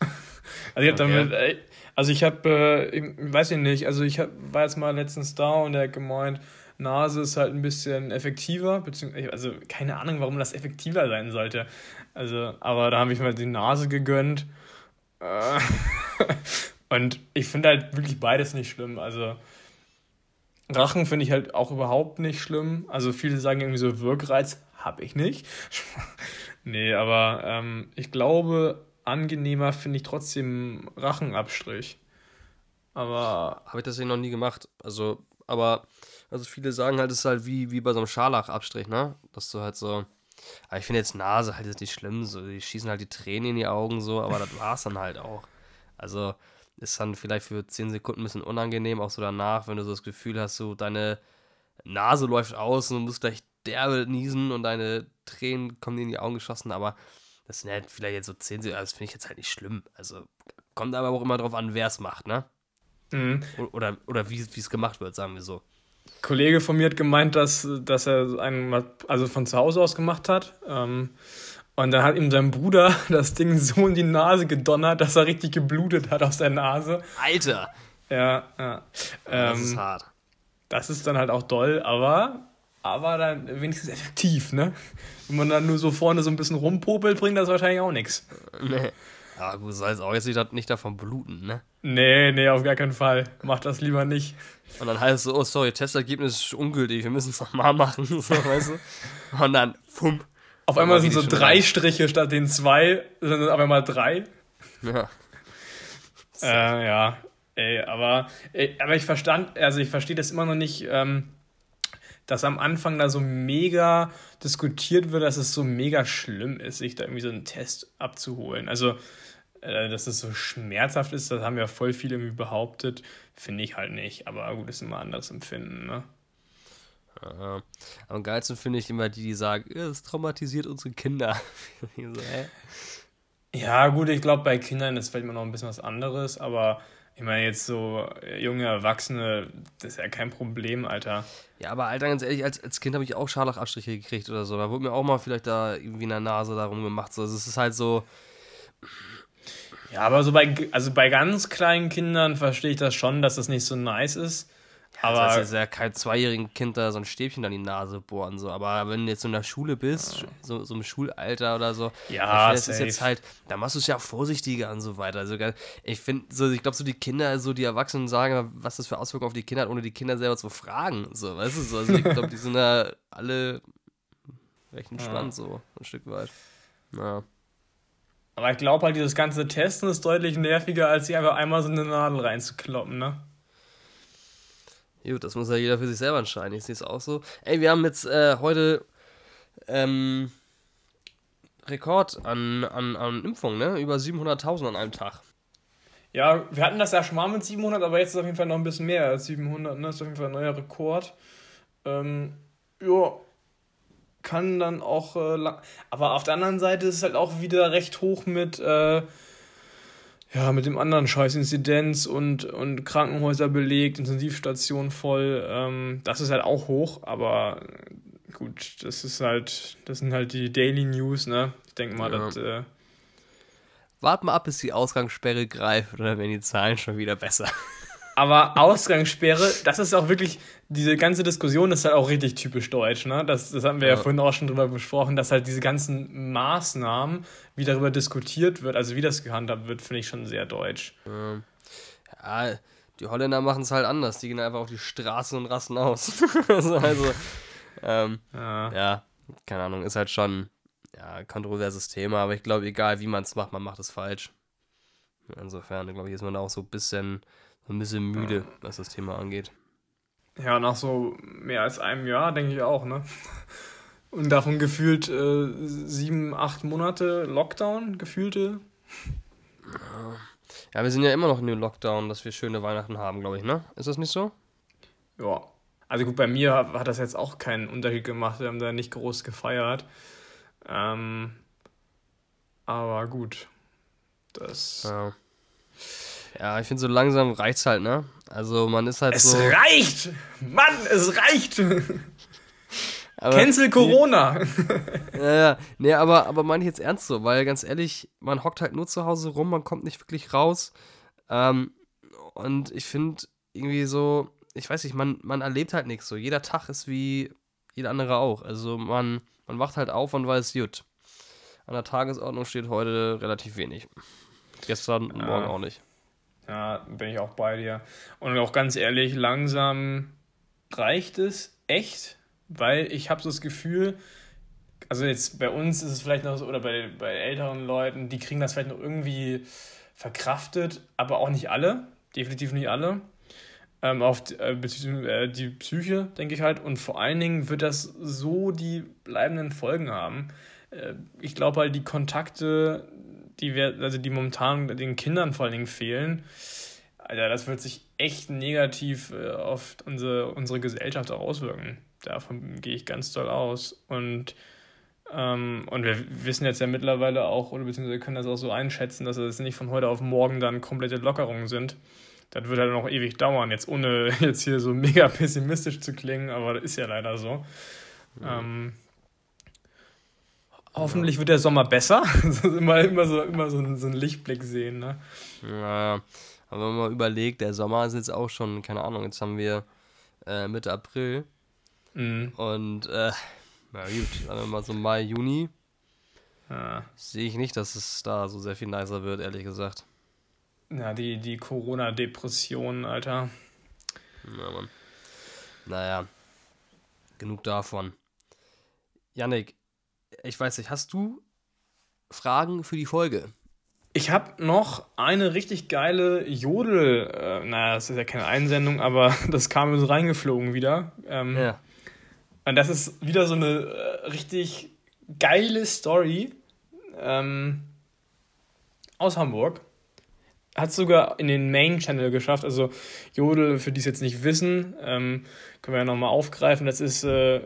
also ich habe okay. damit, also ich habe, äh, weiß ich nicht, also ich hab, war jetzt mal letztens da und er hat gemeint, Nase ist halt ein bisschen effektiver, beziehungsweise, also keine Ahnung, warum das effektiver sein sollte. Also, aber da habe ich mal die Nase gegönnt. Äh, und ich finde halt wirklich beides nicht schlimm. Also, Rachen finde ich halt auch überhaupt nicht schlimm. Also, viele sagen irgendwie so Wirkreiz, habe ich nicht. nee, aber ähm, ich glaube, angenehmer finde ich trotzdem Rachenabstrich. Aber. Habe ich das noch nie gemacht. Also, aber also viele sagen halt, es ist halt wie, wie bei so einem Scharlachabstrich, ne? Dass du halt so. Aber ich finde jetzt Nase halt jetzt nicht schlimm, so, die schießen halt die Tränen in die Augen so, aber das war es dann halt auch. Also ist dann vielleicht für 10 Sekunden ein bisschen unangenehm, auch so danach, wenn du so das Gefühl hast, so deine Nase läuft aus und du musst gleich derbe niesen und deine Tränen kommen dir in die Augen geschossen, aber das sind halt vielleicht jetzt so 10 Sekunden, das finde ich jetzt halt nicht schlimm. Also kommt aber auch immer drauf an, wer es macht, ne? Mhm. Oder, oder wie es gemacht wird, sagen wir so. Ein Kollege von mir hat gemeint, dass, dass er einen also von zu Hause aus gemacht hat. Ähm, und dann hat ihm sein Bruder das Ding so in die Nase gedonnert, dass er richtig geblutet hat aus der Nase. Alter! Ja, ja. Ähm, das ist hart. Das ist dann halt auch doll, aber, aber dann wenigstens effektiv, ne? Wenn man dann nur so vorne so ein bisschen rumpopelt, bringt das wahrscheinlich auch nichts. Nee. Ja, gut, soll es auch jetzt nicht davon bluten, ne? Nee, nee, auf gar keinen Fall. Mach das lieber nicht. Und dann heißt es so, oh sorry, Testergebnis ist ungültig, wir müssen es nochmal machen, so, weißt du? Und dann, fumm. Auf einmal sind so drei rein. Striche statt den zwei, sind auf einmal drei. Ja. Äh, ja, ey, aber, ey, aber ich verstand, also ich verstehe das immer noch nicht, ähm, dass am Anfang da so mega diskutiert wird, dass es so mega schlimm ist, sich da irgendwie so einen Test abzuholen. Also, dass es so schmerzhaft ist, das haben ja voll viele irgendwie behauptet. Finde ich halt nicht. Aber gut, ist immer ein anderes Empfinden, ne? Ja. Am geilsten finde ich immer die, die sagen, es traumatisiert unsere Kinder. so, ja, gut, ich glaube, bei Kindern ist vielleicht immer noch ein bisschen was anderes, aber ich meine, jetzt so junge Erwachsene, das ist ja kein Problem, Alter. Ja, aber Alter, ganz ehrlich, als, als Kind habe ich auch Scharlachabstriche gekriegt oder so. Da wurde mir auch mal vielleicht da irgendwie in der Nase darum gemacht. So. Also es ist halt so, ja, aber so bei, also bei ganz kleinen Kindern verstehe ich das schon, dass das nicht so nice ist. Ja, aber das heißt ja kein zweijährigen Kind da so ein Stäbchen an die Nase bohren, so. Aber wenn du jetzt so in der Schule bist, so, so im Schulalter oder so, ja, das ist jetzt halt, da machst du es ja auch vorsichtiger und so weiter. Also, ich finde, so, ich glaube, so die Kinder, so die Erwachsenen sagen, was das für Auswirkungen auf die Kinder hat, ohne die Kinder selber zu fragen. So, weißt du, so. Also ich glaube, die sind da alle recht entspannt, ja. so, ein Stück weit. Ja. Aber ich glaube halt, dieses ganze Testen ist deutlich nerviger, als sich einfach einmal so eine Nadel reinzukloppen, ne? Gut, das muss ja jeder für sich selber entscheiden. Ich sehe es auch so. Ey, wir haben jetzt äh, heute ähm, Rekord an, an, an Impfungen, ne? Über 700.000 an einem Tag. Ja, wir hatten das ja schon mal mit 700, aber jetzt ist auf jeden Fall noch ein bisschen mehr als 700, ne? Das ist auf jeden Fall ein neuer Rekord. Ähm, ja, kann dann auch. Äh, aber auf der anderen Seite ist es halt auch wieder recht hoch mit. Äh, ja, mit dem anderen Scheiß Inzidenz und, und Krankenhäuser belegt, Intensivstationen voll. Ähm, das ist halt auch hoch, aber gut, das ist halt, das sind halt die Daily News, ne? Ich denke mal, ja. das. Äh, Wart mal ab, bis die Ausgangssperre greift, oder werden die Zahlen schon wieder besser. Aber Ausgangssperre, das ist auch wirklich, diese ganze Diskussion ist halt auch richtig typisch deutsch, ne? Das, das haben wir ja. ja vorhin auch schon drüber besprochen, dass halt diese ganzen Maßnahmen, wie darüber diskutiert wird, also wie das gehandhabt wird, finde ich schon sehr deutsch. Ja, die Holländer machen es halt anders. Die gehen einfach auf die Straße und rasten aus. also, also ähm, ja. ja, keine Ahnung, ist halt schon ja, ein kontroverses Thema, aber ich glaube, egal wie man es macht, man macht es falsch. Insofern, glaube ich, ist man auch so ein bisschen ein bisschen müde, was das Thema angeht. Ja, nach so mehr als einem Jahr denke ich auch, ne? Und davon gefühlt äh, sieben, acht Monate Lockdown, gefühlte. Ja, wir sind ja immer noch in dem Lockdown, dass wir schöne Weihnachten haben, glaube ich, ne? Ist das nicht so? Ja. Also gut, bei mir hat das jetzt auch keinen Unterschied gemacht. Wir haben da nicht groß gefeiert. Ähm, aber gut. Das. Ja. Ja, ich finde, so langsam reicht's halt, ne? Also man ist halt es so. Es reicht! Mann, es reicht! Aber Cancel Corona! ja, ja, nee, aber, aber meine ich jetzt ernst so, weil ganz ehrlich, man hockt halt nur zu Hause rum, man kommt nicht wirklich raus. Ähm, und ich finde irgendwie so, ich weiß nicht, man, man erlebt halt nichts so. Jeder Tag ist wie jeder andere auch. Also man, man wacht halt auf und weiß, gut. An der Tagesordnung steht heute relativ wenig. Gestern und morgen auch nicht. Ja, bin ich auch bei dir. Und auch ganz ehrlich, langsam reicht es echt, weil ich habe so das Gefühl, also jetzt bei uns ist es vielleicht noch so, oder bei, bei älteren Leuten, die kriegen das vielleicht noch irgendwie verkraftet, aber auch nicht alle, definitiv nicht alle. ähm, auf die, äh, äh, die Psyche, denke ich halt. Und vor allen Dingen wird das so die bleibenden Folgen haben. Äh, ich glaube halt, die Kontakte, die wir, also die momentan den Kindern vor allen Dingen fehlen, Alter, das wird sich echt negativ äh, auf unsere, unsere Gesellschaft auch auswirken. Davon gehe ich ganz doll aus. Und, ähm, und wir wissen jetzt ja mittlerweile auch, oder beziehungsweise können das auch so einschätzen, dass es nicht von heute auf morgen dann komplette Lockerungen sind. Das wird halt noch ewig dauern, jetzt ohne jetzt hier so mega pessimistisch zu klingen, aber das ist ja leider so. Mhm. Ähm, hoffentlich wird der Sommer besser. immer, immer, so, immer so, ein, so einen Lichtblick sehen. Ne? Ja, aber wenn man mal überlegt, der Sommer ist jetzt auch schon, keine Ahnung, jetzt haben wir äh, Mitte April. Mhm. Und, äh, na gut, sagen wir mal so Mai, Juni. Ja. Sehe ich nicht, dass es da so sehr viel nicer wird, ehrlich gesagt. Ja, die, die Corona-Depression, Alter. Ja, Mann. Naja, genug davon. Yannick, ich weiß nicht, hast du Fragen für die Folge? Ich habe noch eine richtig geile Jodel, äh, naja, das ist ja keine Einsendung, aber das kam so reingeflogen wieder. Ähm, ja. Und das ist wieder so eine äh, richtig geile Story ähm, aus Hamburg. Hat sogar in den Main-Channel geschafft. Also Jodel, für die es jetzt nicht wissen, ähm, können wir ja nochmal aufgreifen. Das ist äh,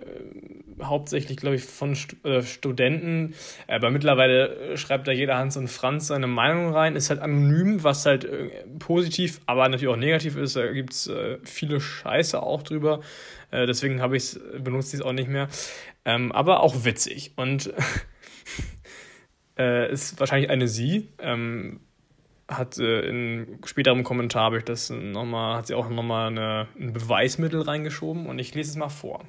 hauptsächlich, glaube ich, von St äh, Studenten. Aber mittlerweile äh, schreibt da jeder Hans und Franz seine Meinung rein. Ist halt anonym, was halt äh, positiv, aber natürlich auch negativ ist. Da gibt es äh, viele Scheiße auch drüber. Äh, deswegen habe ich es, benutze ich es auch nicht mehr. Ähm, aber auch witzig. Und ist wahrscheinlich eine Sie. Ähm, hat äh, in späterem Kommentar habe ich das noch mal, hat sie auch nochmal ein Beweismittel reingeschoben und ich lese es mal vor.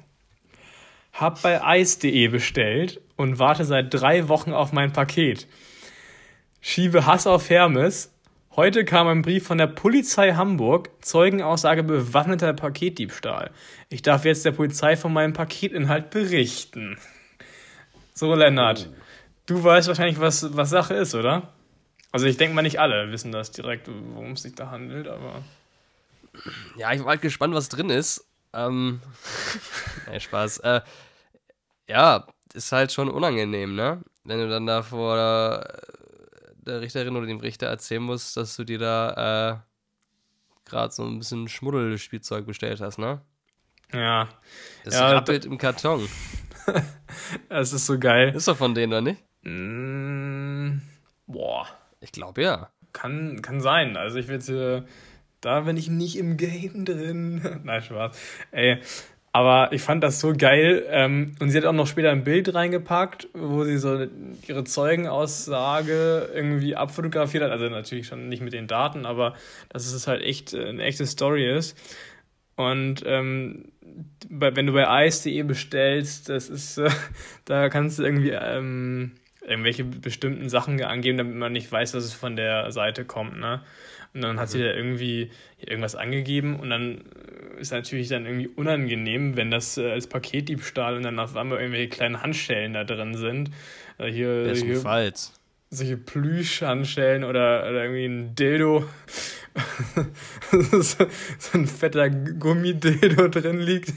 Hab bei eis.de bestellt und warte seit drei Wochen auf mein Paket. Schiebe Hass auf Hermes. Heute kam ein Brief von der Polizei Hamburg, Zeugenaussage bewaffneter Paketdiebstahl. Ich darf jetzt der Polizei von meinem Paketinhalt berichten. So, Lennart, du weißt wahrscheinlich, was, was Sache ist, oder? Also ich denke mal, nicht alle wissen das direkt, worum es sich da handelt, aber. Ja, ich war halt gespannt, was drin ist. Ähm. nee, Spaß. Äh, ja, ist halt schon unangenehm, ne? Wenn du dann da vor der, der Richterin oder dem Richter erzählen musst, dass du dir da äh, gerade so ein bisschen Schmuddelspielzeug bestellt hast, ne? Ja. Das ja, rappelt im Karton. das ist so geil. Ist doch von denen, oder nicht? Mm, boah. Ich glaube ja. Kann, kann sein. Also ich will äh, da bin ich nicht im Game drin. Nein, Spaß. Ey, aber ich fand das so geil. Ähm, und sie hat auch noch später ein Bild reingepackt, wo sie so ihre Zeugenaussage irgendwie abfotografiert hat. Also natürlich schon nicht mit den Daten, aber dass es halt echt äh, eine echte Story ist. Und ähm, wenn du bei ice.de bestellst, das ist, äh, da kannst du irgendwie ähm, irgendwelche bestimmten Sachen angeben, damit man nicht weiß, dass es von der Seite kommt, ne? Und dann hat mhm. sie da irgendwie irgendwas angegeben und dann ist natürlich dann irgendwie unangenehm, wenn das äh, als Paketdiebstahl und dann auf einmal irgendwelche kleinen Handschellen da drin sind. Also hier, Bestenfalls. Hier, solche Plüschhandschellen oder, oder irgendwie ein Dildo, so, so ein fetter Gummidildo drin liegt.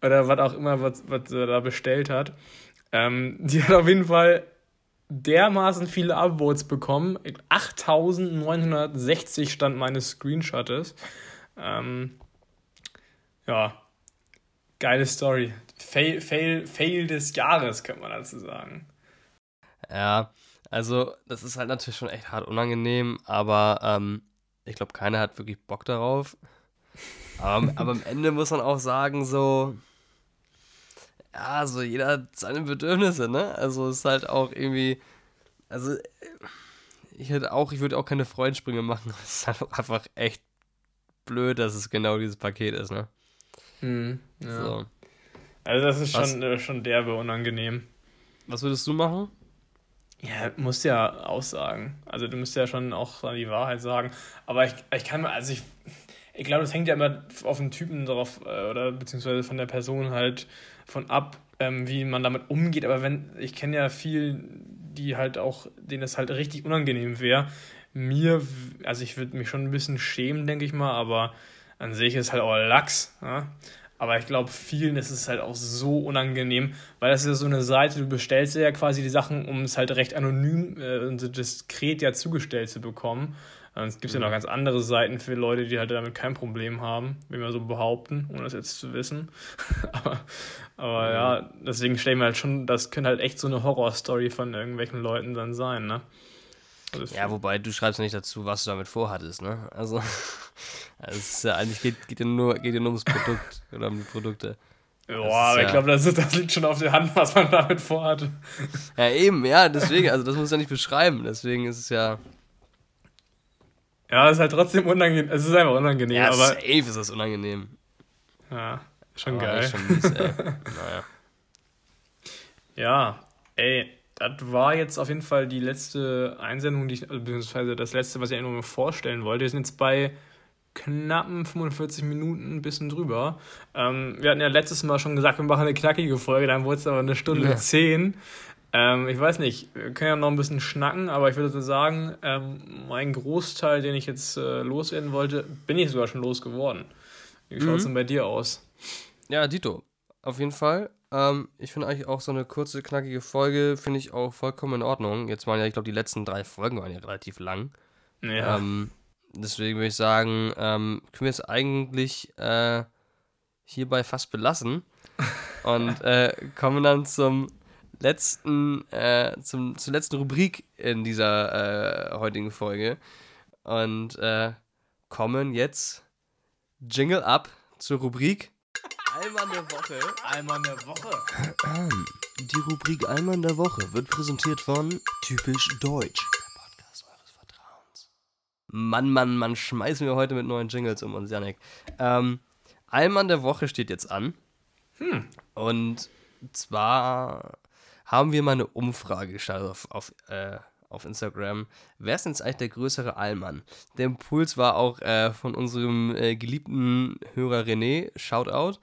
Oder was auch immer, was, was er da bestellt hat. Ähm, die hat auf jeden Fall dermaßen viele Upvotes bekommen. 8960 stand meines Screenshots. Ähm, ja, geile Story. Fail, Fail, Fail des Jahres, könnte man dazu sagen. Ja, also das ist halt natürlich schon echt hart unangenehm, aber ähm, ich glaube, keiner hat wirklich Bock darauf. Aber, aber am Ende muss man auch sagen, so, ja, so jeder hat seine Bedürfnisse, ne? Also es ist halt auch irgendwie, also ich hätte auch, ich würde auch keine Freundsprünge machen. Es ist halt einfach echt blöd, dass es genau dieses Paket ist, ne? Hm, ja. So. Also das ist schon, äh, schon derbe unangenehm. Was würdest du machen? Ja, musst ja aussagen. Also du musst ja schon auch die Wahrheit sagen. Aber ich, ich kann also ich, ich glaube, das hängt ja immer auf den Typen drauf, äh, oder beziehungsweise von der Person halt von ab, ähm, wie man damit umgeht. Aber wenn, ich kenne ja viel, die halt auch, denen es halt richtig unangenehm wäre. Mir, also ich würde mich schon ein bisschen schämen, denke ich mal, aber an sich ist halt auch Lachs. Ja? Aber ich glaube, vielen ist es halt auch so unangenehm, weil das ist ja so eine Seite, du bestellst ja quasi die Sachen, um es halt recht anonym äh, und diskret ja zugestellt zu bekommen. Und es gibt mhm. ja noch ganz andere Seiten für Leute, die halt damit kein Problem haben, wie wir so behaupten, ohne das jetzt zu wissen. aber aber mhm. ja, deswegen stellen wir halt schon, das könnte halt echt so eine Horrorstory von irgendwelchen Leuten dann sein, ne? Ja, wobei du schreibst ja nicht dazu, was du damit vorhattest, ne? Also, es ist ja eigentlich geht, geht ja nur, geht ja nur ums Produkt oder um die Produkte. Ja, aber ja, ich glaube, das, das liegt schon auf der Hand, was man damit vorhatte. Ja, eben, ja, deswegen, also das muss ja nicht beschreiben, deswegen ist es ja. Ja, es ist halt trotzdem unangenehm, es ist einfach unangenehm, ja, aber. Safe ist es unangenehm. Ja, schon aber geil. Schon mies, ey. naja. Ja, ey, das war jetzt auf jeden Fall die letzte Einsendung, die ich, also beziehungsweise das letzte, was ich nur vorstellen wollte. Wir sind jetzt bei knappen 45 Minuten, ein bisschen drüber. Ähm, wir hatten ja letztes Mal schon gesagt, wir machen eine knackige Folge, dann wurde es aber eine Stunde ja. zehn. Ähm, ich weiß nicht, wir können ja noch ein bisschen schnacken, aber ich würde sagen, ähm, mein Großteil, den ich jetzt äh, loswerden wollte, bin ich sogar schon losgeworden. Wie schaut es mhm. denn bei dir aus? Ja, Dito, auf jeden Fall. Ähm, ich finde eigentlich auch so eine kurze, knackige Folge, finde ich auch vollkommen in Ordnung. Jetzt waren ja, ich glaube, die letzten drei Folgen waren ja relativ lang. Ja. Ähm, deswegen würde ich sagen, ähm, können wir es eigentlich äh, hierbei fast belassen und äh, kommen dann zum letzten, äh, zum, zur letzten Rubrik in dieser äh, heutigen Folge und äh, kommen jetzt Jingle up zur Rubrik Allmann der Woche. Allmann der Woche. Die Rubrik Allmann der Woche wird präsentiert von Typisch Deutsch. Der Podcast eures Vertrauens. Mann, Mann, Mann, schmeißen wir heute mit neuen Jingles um uns, Janik. Ähm, Allmann der Woche steht jetzt an. Hm. Und zwar haben wir mal eine Umfrage gestartet auf, auf äh, auf Instagram, wer ist denn jetzt eigentlich der größere Allmann? Der Impuls war auch äh, von unserem äh, geliebten Hörer René, Shoutout.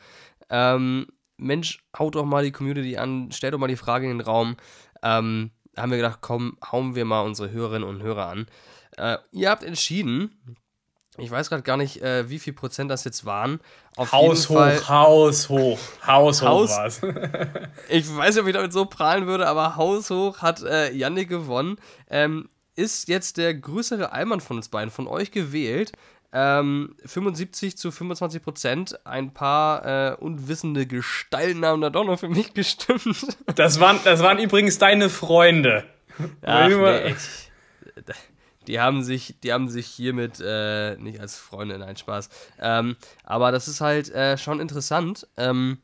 Ähm, Mensch, haut doch mal die Community an, stellt doch mal die Frage in den Raum. Ähm, haben wir gedacht, komm, hauen wir mal unsere Hörerinnen und Hörer an. Äh, ihr habt entschieden, ich weiß gerade gar nicht, äh, wie viel Prozent das jetzt waren. Auf Haus hoch, Fall, Haus hoch, Haus hoch war's. ich weiß nicht, ob ich damit so prahlen würde, aber Haus hoch hat äh, Yannick gewonnen. Ähm, ist jetzt der größere Allmann von uns beiden, von euch gewählt. Ähm, 75 zu 25 Prozent. Ein paar äh, unwissende Gestalten haben da doch noch für mich gestimmt. Das waren, das waren übrigens deine Freunde. Ach, nee, die haben sich, die haben sich hiermit äh, nicht als Freunde, nein, Spaß. Ähm, aber das ist halt äh, schon interessant, ähm,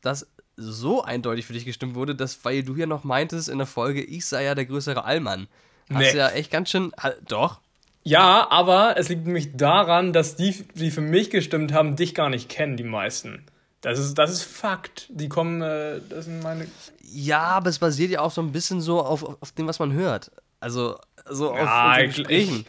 dass so eindeutig für dich gestimmt wurde, dass, weil du ja noch meintest in der Folge, ich sei ja der größere Allmann. Hast nee. du ja echt ganz schön. Doch. Ja, aber es liegt nämlich daran, dass die, die für mich gestimmt haben, dich gar nicht kennen, die meisten. Das ist, das ist Fakt. Die kommen, äh, das sind meine. Ja, aber es basiert ja auch so ein bisschen so auf, auf dem, was man hört. Also, so auf ja, Gesprächen.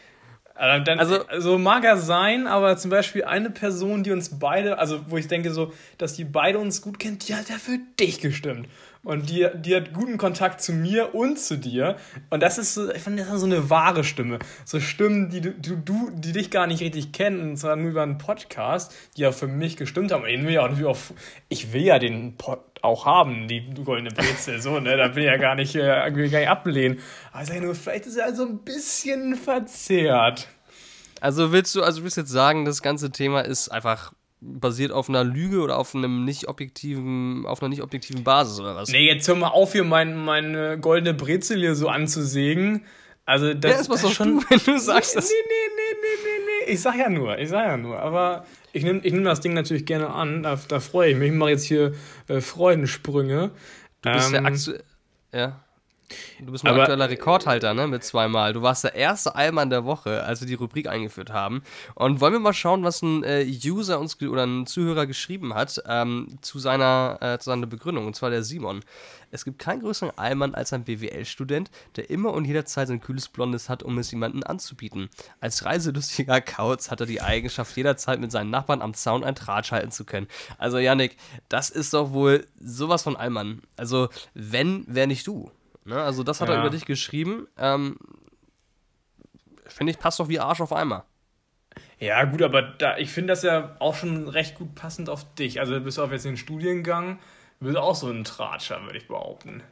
Also, dann, also, so mag er sein, aber zum Beispiel eine Person, die uns beide, also wo ich denke so, dass die beide uns gut kennt, die hat ja für dich gestimmt. Und die, die hat guten Kontakt zu mir und zu dir. Und das ist so, ich finde, das ist so eine wahre Stimme. So Stimmen, die du, du, die dich gar nicht richtig kennen, sondern nur über einen Podcast, die ja für mich gestimmt haben. Ich will ja, auch, ich will ja den Pod auch haben, die goldene Brezel, so, ne? Da will ich ja gar nicht, äh, gar nicht ablehnen. Aber ich sage nur, vielleicht ist er so ein bisschen verzerrt. Also willst du, also willst jetzt sagen, das ganze Thema ist einfach basiert auf einer Lüge oder auf einem nicht objektiven, auf einer nicht objektiven Basis oder was? Nee, jetzt hör mal auf, hier mein, meine goldene Brezel hier so anzusägen. Also das, ja, ist was das schon, du, wenn du sagst nee, das. Nee, nee, nee, nee, nee, nee. Ich sag ja nur, ich sag ja nur. Aber ich nehme ich nehm das Ding natürlich gerne an. Da, da freue ich mich. Ich mache jetzt hier äh, Freudensprünge. Du bist ähm, der aktuelle. Ja. Du bist mein aber, aktueller Rekordhalter, ne? Mit zweimal. Du warst der erste Allmann der Woche, als wir die Rubrik eingeführt haben. Und wollen wir mal schauen, was ein äh, User uns oder ein Zuhörer geschrieben hat ähm, zu, seiner, äh, zu seiner Begründung, und zwar der Simon. Es gibt keinen größeren Allmann als ein BWL-Student, der immer und jederzeit sein kühles Blondes hat, um es jemandem anzubieten. Als reiselustiger Kauz hat er die Eigenschaft, jederzeit mit seinen Nachbarn am Zaun ein Tratsch halten zu können. Also, Yannick, das ist doch wohl sowas von Allmann. Also, wenn, wer nicht du. Ne? Also das hat ja. er über dich geschrieben. Ähm, Finde ich, passt doch wie Arsch auf Eimer. Ja, gut, aber da, ich finde das ja auch schon recht gut passend auf dich. Also bist du auf jetzt den Studiengang, bist du auch so ein Tratscher, würde ich behaupten.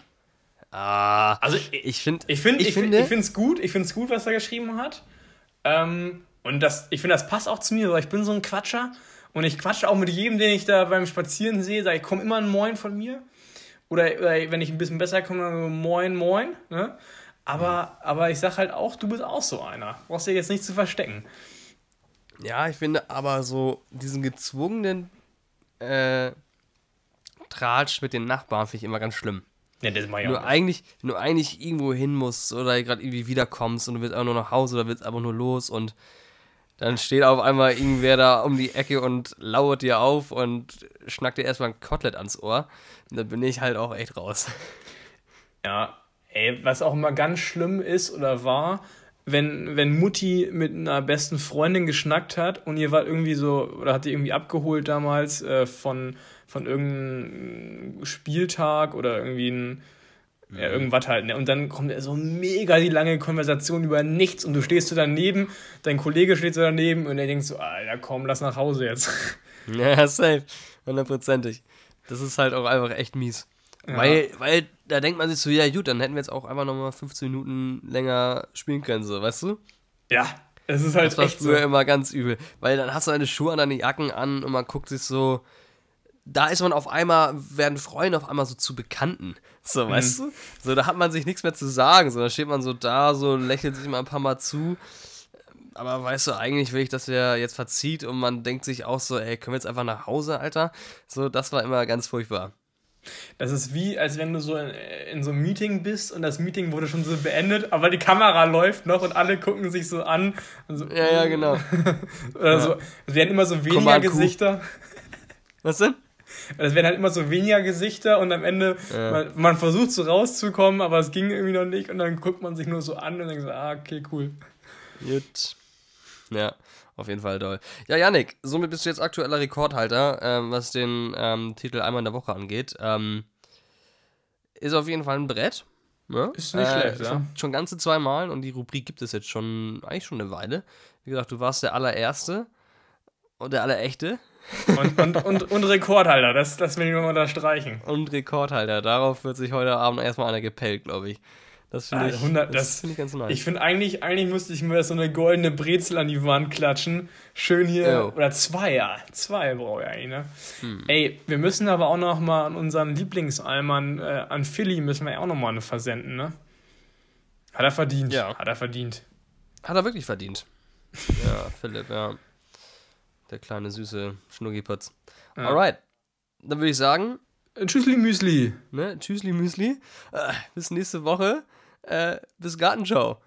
Ah, Also ich finde, Ich, find, ich, ich, finde, ich finde es gut, ich finde es gut, was er geschrieben hat. Ähm, und das, ich finde, das passt auch zu mir, weil ich bin so ein Quatscher. Und ich quatsche auch mit jedem, den ich da beim Spazieren sehe, sage ich, komm immer ein Moin von mir. Oder, oder wenn ich ein bisschen besser komme, dann so Moin, Moin. Ne? Aber, aber ich sag halt auch, du bist auch so einer. Brauchst dir jetzt nicht zu verstecken. ja, ich finde aber so diesen gezwungenen äh, Tratsch mit den Nachbarn finde ich immer ganz schlimm. Ne, das mach ich Wenn du eigentlich, wenn du eigentlich irgendwo hin musst oder gerade irgendwie wiederkommst und du willst einfach nur nach Hause oder willst einfach nur los und dann steht auf einmal irgendwer da um die Ecke und lauert dir auf und schnackt dir erstmal ein Kotelett ans Ohr. Und dann bin ich halt auch echt raus. Ja, ey, was auch immer ganz schlimm ist oder war, wenn, wenn Mutti mit einer besten Freundin geschnackt hat und ihr war irgendwie so, oder hat die irgendwie abgeholt damals äh, von, von irgendeinem Spieltag oder irgendwie ein, ja, irgendwas halt, ne? Und dann kommt so mega die lange Konversation über nichts und du stehst so daneben, dein Kollege steht so daneben und er denkt so, Alter, komm, lass nach Hause jetzt. Ja, safe. Hundertprozentig. Das ist halt auch einfach echt mies. Ja. Weil, weil da denkt man sich so, ja gut, dann hätten wir jetzt auch einfach nochmal 15 Minuten länger spielen können, so, weißt du? Ja, es ist halt Das war echt so. früher immer ganz übel. Weil dann hast du deine Schuhe an, deine Jacken an und man guckt sich so. Da ist man auf einmal, werden Freunde auf einmal so zu Bekannten. So, weißt du? So, da hat man sich nichts mehr zu sagen. So, da steht man so da, so lächelt sich mal ein paar Mal zu. Aber weißt du, eigentlich will ich, dass der jetzt verzieht und man denkt sich auch so, ey, können wir jetzt einfach nach Hause, Alter? So, das war immer ganz furchtbar. Das ist wie, als wenn du so in, in so einem Meeting bist und das Meeting wurde schon so beendet, aber die Kamera läuft noch und alle gucken sich so an. So, Ja, ja, genau. Oder so. Es werden immer so weniger. Gesichter. Was denn? Es werden halt immer so weniger Gesichter und am Ende, Ja. man, man versucht so rauszukommen, aber es ging irgendwie noch nicht und dann guckt man sich nur so an und denkt so, ah, okay, cool. Gut. Ja, auf jeden Fall toll. Ja, Yannick, somit bist du jetzt aktueller Rekordhalter, ähm, was den ähm, Titel einmal in der Woche angeht. Ähm, ist auf jeden Fall ein Brett. Ne? Ist nicht schlecht, ja. schon, schon ganze zweimal und die Rubrik gibt es jetzt schon, eigentlich schon eine Weile. Wie gesagt, du warst der allererste und der allerechte Und, und, und, und Rekordhalter, das, das will ich nochmal unterstreichen. und Rekordhalter. Darauf wird sich heute Abend erstmal einer gepellt, glaube ich. Das finde Ah, ich, 100 das das- finde ich ganz nice. Ich finde eigentlich, eigentlich müsste ich mir so eine goldene Brezel an die Wand klatschen. Schön hier. Jo. Oder zwei, ja. Zwei brauche ich eigentlich, ne? Hm. Ey, wir müssen aber auch noch mal an unseren Lieblingsalmern, äh, an Philly, müssen wir ja auch noch mal eine versenden, ne? Hat er verdient. Ja. Hat er verdient. Hat er wirklich verdient. ja, Philipp, ja. Der kleine, süße Schnuggiputz. Ja. Alright. Dann würde ich sagen, Äh, Tschüssli Müsli. ne, Tschüssli Müsli. Äh, bis nächste Woche. Äh, bis Gartenschau.